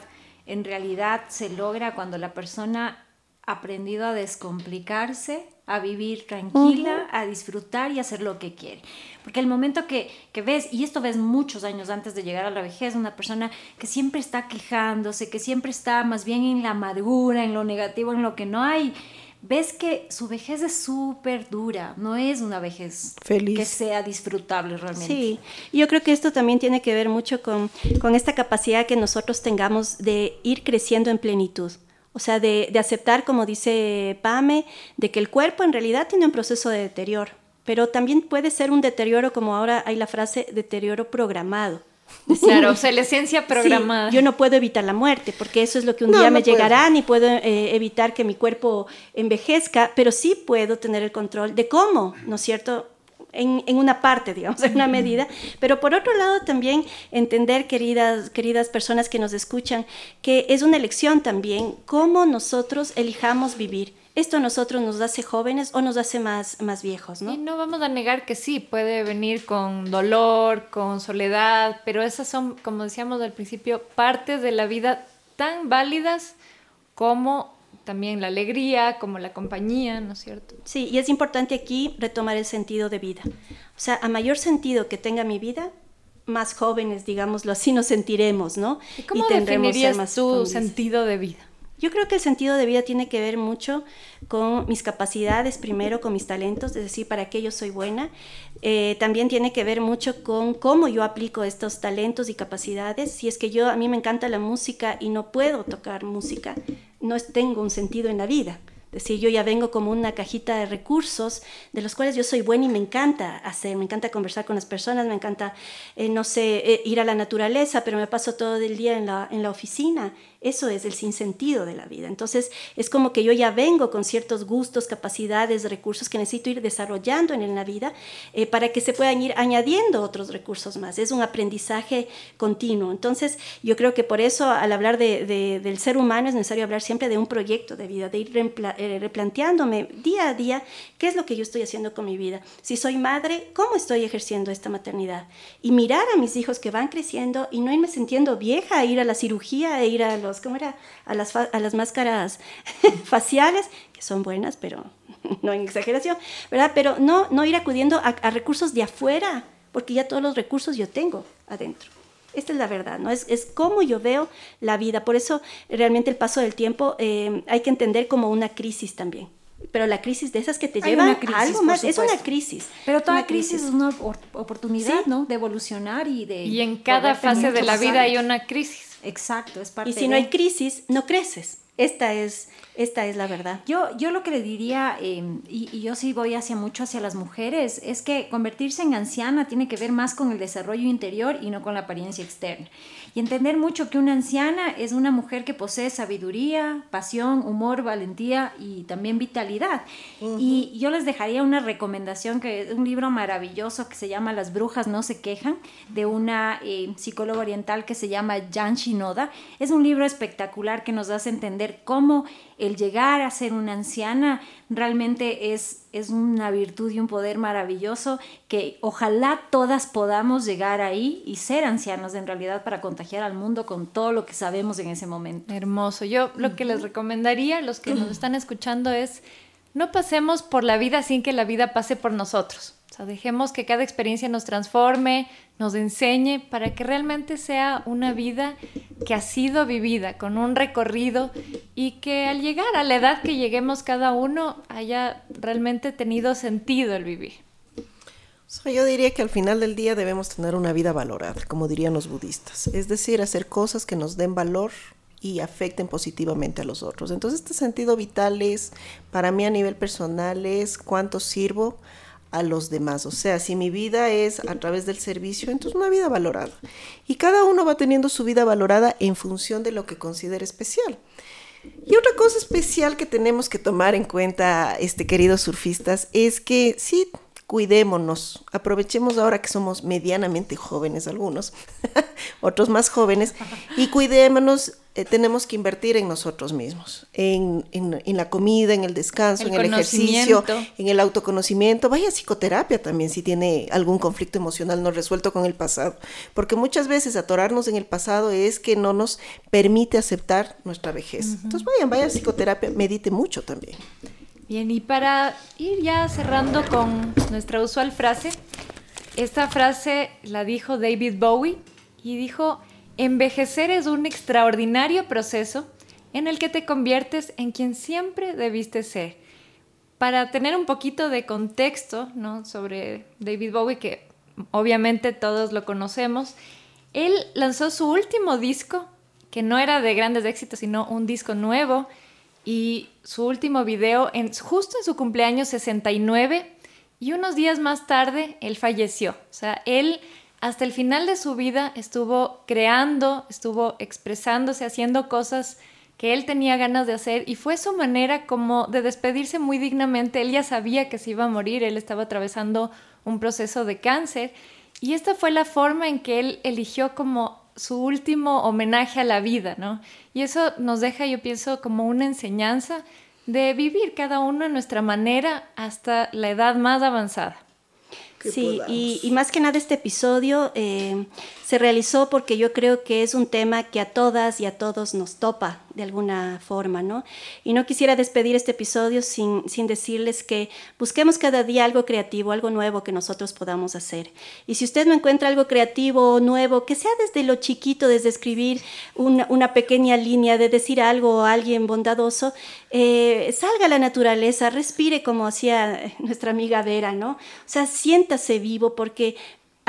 en realidad se logra cuando la persona ha aprendido a descomplicarse, a vivir tranquila, a disfrutar y hacer lo que quiere. Porque el momento que, que ves, y esto ves muchos años antes de llegar a la vejez, una persona que siempre está quejándose, que siempre está más bien en la amargura, en lo negativo, en lo que no hay, ves que su vejez es súper dura, no es una vejez Feliz. que sea disfrutable realmente. Sí, yo creo que esto también tiene que ver mucho con, con esta capacidad que nosotros tengamos de ir creciendo en plenitud. O sea, de, de aceptar, como dice Pame, de que el cuerpo en realidad tiene un proceso de deterioro, pero también puede ser un deterioro, como ahora hay la frase, deterioro programado. Claro, obsolescencia programada. Sí, yo no puedo evitar la muerte, porque eso es lo que un No, día no me llegará, ni puedo eh, evitar que mi cuerpo envejezca, pero sí puedo tener el control de cómo, ¿no es cierto? En, en una parte, digamos, en una medida, pero por otro lado también entender, queridas, queridas personas que nos escuchan, que es una elección también cómo nosotros elijamos vivir. Esto a nosotros nos hace jóvenes o nos hace más, más viejos, ¿no? Y no vamos a negar que sí, puede venir con dolor, con soledad, pero esas son, como decíamos al principio, partes de la vida tan válidas como también la alegría, como la compañía, ¿no es cierto? Sí, y es importante aquí retomar el sentido de vida. O sea, a mayor sentido que tenga mi vida, más jóvenes, digámoslo así, nos sentiremos, ¿no? ¿Y cómo tendremos ser definirías más tu sentido de vida? Yo creo que el sentido de vida tiene que ver mucho con mis capacidades, primero con mis talentos, es decir, para qué yo soy buena. Eh, también tiene que ver mucho con cómo yo aplico estos talentos y capacidades. Si es que yo, a mí me encanta la música y no puedo tocar música, no tengo un sentido en la vida. Es decir, yo ya vengo como una cajita de recursos de los cuales yo soy buena y me encanta hacer, me encanta conversar con las personas, me encanta, eh, no sé, eh, ir a la naturaleza, pero me paso todo el día en la, en la oficina. Eso es el sinsentido de la vida. Entonces, es como que yo ya vengo con ciertos gustos, capacidades, recursos que necesito ir desarrollando en la vida eh, para que se puedan ir añadiendo otros recursos más. Es un aprendizaje continuo. Entonces, yo creo que por eso al hablar de, de- del ser humano es necesario hablar siempre de un proyecto de vida, de ir eh, replanteándome día a día qué es lo que yo estoy haciendo con mi vida. Si soy madre, ¿cómo estoy ejerciendo esta maternidad? Y mirar a mis hijos que van creciendo y no irme sintiendo vieja, ir a la cirugía, e ir a los, ¿cómo era? A las, a las máscaras faciales, que son buenas, pero no en exageración, ¿verdad? Pero no, no ir acudiendo a, a recursos de afuera, porque ya todos los recursos yo tengo adentro. Esta es la verdad, ¿no? Es, es cómo yo veo la vida. Por eso realmente el paso del tiempo eh, hay que entender como una crisis también. Pero la crisis de esas que te llevan crisis, a algo más, es una crisis. Pero toda una crisis, es una opor- oportunidad, Sí. ¿no? De evolucionar y de... Y en cada fase de la vida hay una crisis. Exacto, es parte Y si de... no hay crisis, no creces. Esta es, Esta es la verdad. Yo, yo lo que le diría, em, y, y, yo sí voy hacia mucho hacia las mujeres, es que convertirse en anciana tiene que ver más con el desarrollo interior y no con la apariencia externa. Y entender mucho que una anciana es una mujer que posee sabiduría, pasión, humor, valentía y también vitalidad. Y yo les dejaría una recomendación, que es un libro maravilloso que se llama Las brujas no se quejan, de una eh, psicóloga oriental que se llama Jan Shinoda. Es un libro espectacular que nos hace entender cómo el llegar a ser una anciana realmente es, es una virtud y un poder maravilloso que ojalá todas podamos llegar ahí y ser ancianas en realidad para contagiar al mundo con todo lo que sabemos en ese momento. Hermoso. Yo lo que les recomendaría a los que nos están escuchando es no pasemos por la vida sin que la vida pase por nosotros. O sea, dejemos que cada experiencia nos transforme, nos enseñe para que realmente sea una vida que ha sido vivida, con un recorrido y que al llegar a la edad que lleguemos cada uno haya realmente tenido sentido el vivir. yo diría que al final del día debemos tener una vida valorada, como dirían los budistas, es decir, hacer cosas que nos den valor y afecten positivamente a los otros. Entonces este sentido vital es, para mí a nivel personal, es cuánto sirvo, a los demás. O sea, si mi vida es a través del servicio, entonces una vida valorada. Y cada uno va teniendo su vida valorada en función de lo que considera especial. Y otra cosa especial que tenemos que tomar en cuenta, este, queridos surfistas, es que sí, cuidémonos, aprovechemos ahora que somos medianamente jóvenes algunos, otros más jóvenes, y cuidémonos eh, tenemos que invertir en nosotros mismos, en, en, la comida, en el descanso, en el ejercicio, en el autoconocimiento. Vaya psicoterapia también si tiene algún conflicto emocional no resuelto con el pasado, porque muchas veces atorarnos en el pasado es que no nos permite aceptar nuestra vejez. Entonces vayan, vaya psicoterapia, medite mucho también. Bien, y para ir ya cerrando con nuestra usual frase, esta frase la dijo David Bowie y dijo, Envejecer es un extraordinario proceso en el que te conviertes en quien siempre debiste ser. Para tener un poquito de contexto sobre David Bowie, que obviamente todos lo conocemos, él lanzó su último disco, que no era de grandes éxitos, sino un disco nuevo, y su último video justo en su cumpleaños 69, y unos días más tarde él falleció. O sea, él hasta el final de su vida estuvo creando, estuvo expresándose, haciendo cosas que él tenía ganas de hacer y fue su manera como de despedirse muy dignamente. Él ya sabía que se iba a morir, él estaba atravesando un proceso de cáncer y esta fue la forma en que él eligió como su último homenaje a la vida, ¿no? Y eso nos deja, yo pienso, como una enseñanza de vivir cada uno a nuestra manera hasta la edad más avanzada. Sí, y, más que nada este episodio eh, se realizó porque yo creo que es un tema que a todas y a todos nos topa de alguna forma, ¿no? Y no quisiera despedir este episodio sin, sin decirles que busquemos cada día algo creativo, algo nuevo que nosotros podamos hacer. Y si usted no encuentra algo creativo o nuevo, que sea desde lo chiquito, desde escribir una, una pequeña línea, de decir algo a alguien bondadoso, eh, salga a la naturaleza, respire como hacía nuestra amiga Vera, ¿no? O sea, siéntase vivo porque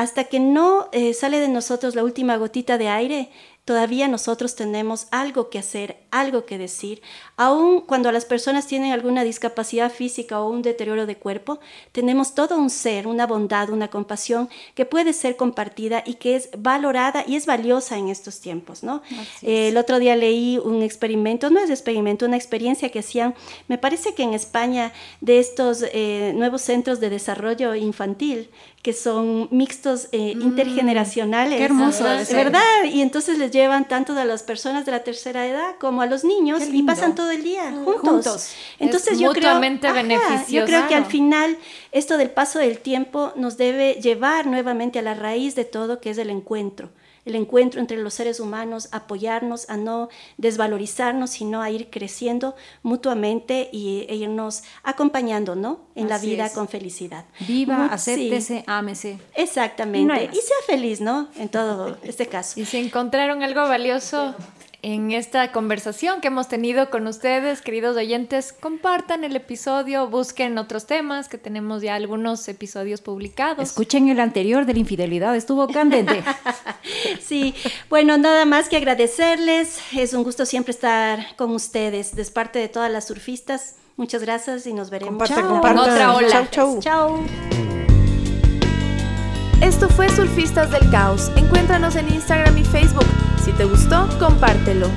hasta que no eh, sale de nosotros la última gotita de aire, todavía nosotros tenemos algo que hacer, algo que decir. Aun cuando las personas tienen alguna discapacidad física o un deterioro de cuerpo, tenemos todo un ser, una bondad, una compasión que puede ser compartida y que es valorada y es valiosa en estos tiempos, ¿no? el otro día leí un experimento, no es experimento, una experiencia que hacían, me parece que en España, de estos eh, nuevos centros de desarrollo infantil, que son mixtos eh, mm, intergeneracionales. Qué hermoso. ¿Verdad? Y entonces les llevan tanto a las personas de la tercera edad como a los niños y pasan todo el día juntos. Entonces yo creo, yo creo que al final esto del paso del tiempo nos debe llevar nuevamente a la raíz de todo, que es el encuentro el encuentro entre los seres humanos, apoyarnos, a no desvalorizarnos, sino a ir creciendo mutuamente y, e irnos acompañando, ¿no? En la vida con felicidad. Viva, acéptese, ámese. Exactamente. y sea feliz, ¿no? En todo este caso. Y si encontraron algo valioso en esta conversación que hemos tenido con ustedes, queridos oyentes. Compartan el episodio, busquen otros temas que tenemos ya algunos episodios publicados. Escuchen el anterior de la infidelidad, estuvo candente. sí, bueno, nada más que agradecerles. Es un gusto siempre estar con ustedes, de parte de todas las surfistas. Muchas gracias y nos veremos. Compartan, compartan. Otra ola. Chau, chau. Chao. Esto fue Surfistas del Caos. Encuéntranos en Instagram y Facebook. Si te gustó, compártelo.